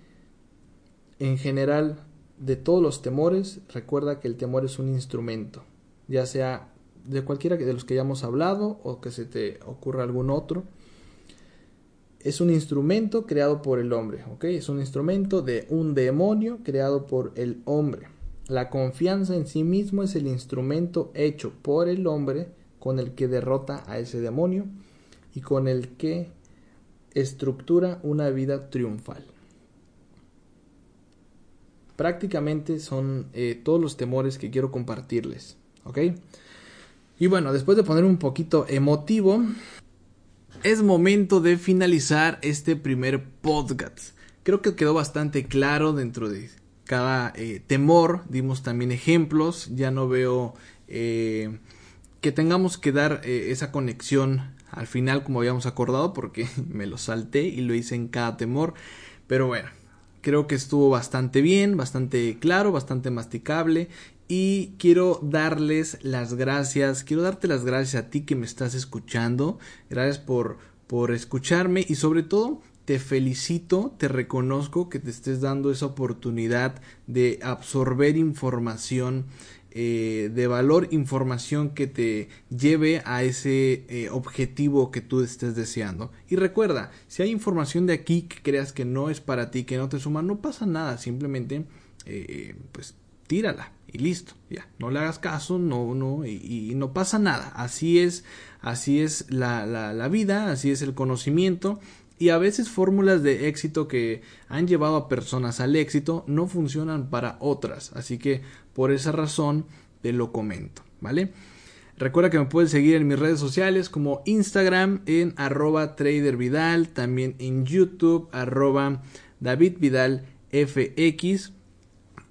en general, de todos los temores, recuerda que el temor es un instrumento, ya sea de cualquiera de los que ya hemos hablado o que se te ocurra algún otro. Es un instrumento creado por el hombre. Es un instrumento de un demonio creado por el hombre. La confianza en sí mismo es el instrumento hecho por el hombre con el que derrota a ese demonio y con el que estructura una vida triunfal. Prácticamente son eh, todos los temores que quiero compartirles, ¿ok? Y bueno, después de poner un poquito emotivo, es momento de finalizar este primer podcast. Creo que quedó bastante claro dentro de cada eh, temor, dimos también ejemplos, ya no veo eh, que tengamos que dar esa conexión al final como habíamos acordado porque me lo salté y lo hice en cada temor. Pero bueno, creo que estuvo bastante bien, bastante claro, bastante masticable. Y quiero darles las gracias, quiero darte las gracias a ti que me estás escuchando. Gracias por, por escucharme y sobre todo te felicito, te reconozco que te estés dando esa oportunidad de absorber información eh, de valor, información que te lleve a ese eh, objetivo que tú estés deseando. Y recuerda, si hay información de aquí que creas que no es para ti, que no te suma, no pasa nada, simplemente eh, pues tírala y listo, ya, no le hagas caso, no, no, y, no pasa nada, así es, así es la, la, la vida, así es el conocimiento, y a veces fórmulas de éxito que han llevado a personas al éxito no funcionan para otras. Así que por esa razón te lo comento, ¿vale? Recuerda que me puedes seguir en mis redes sociales como Instagram en arroba tradervidal, también en YouTube arroba davidvidalfx.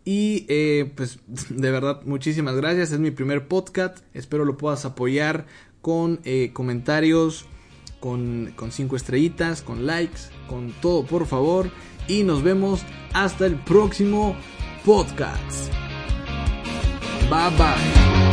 Y eh, pues de verdad muchísimas gracias, es mi primer podcast, espero lo puedas apoyar con eh, comentarios, con, con cinco estrellitas, con likes, con todo por favor. Y nos vemos hasta el próximo podcast. Bye bye.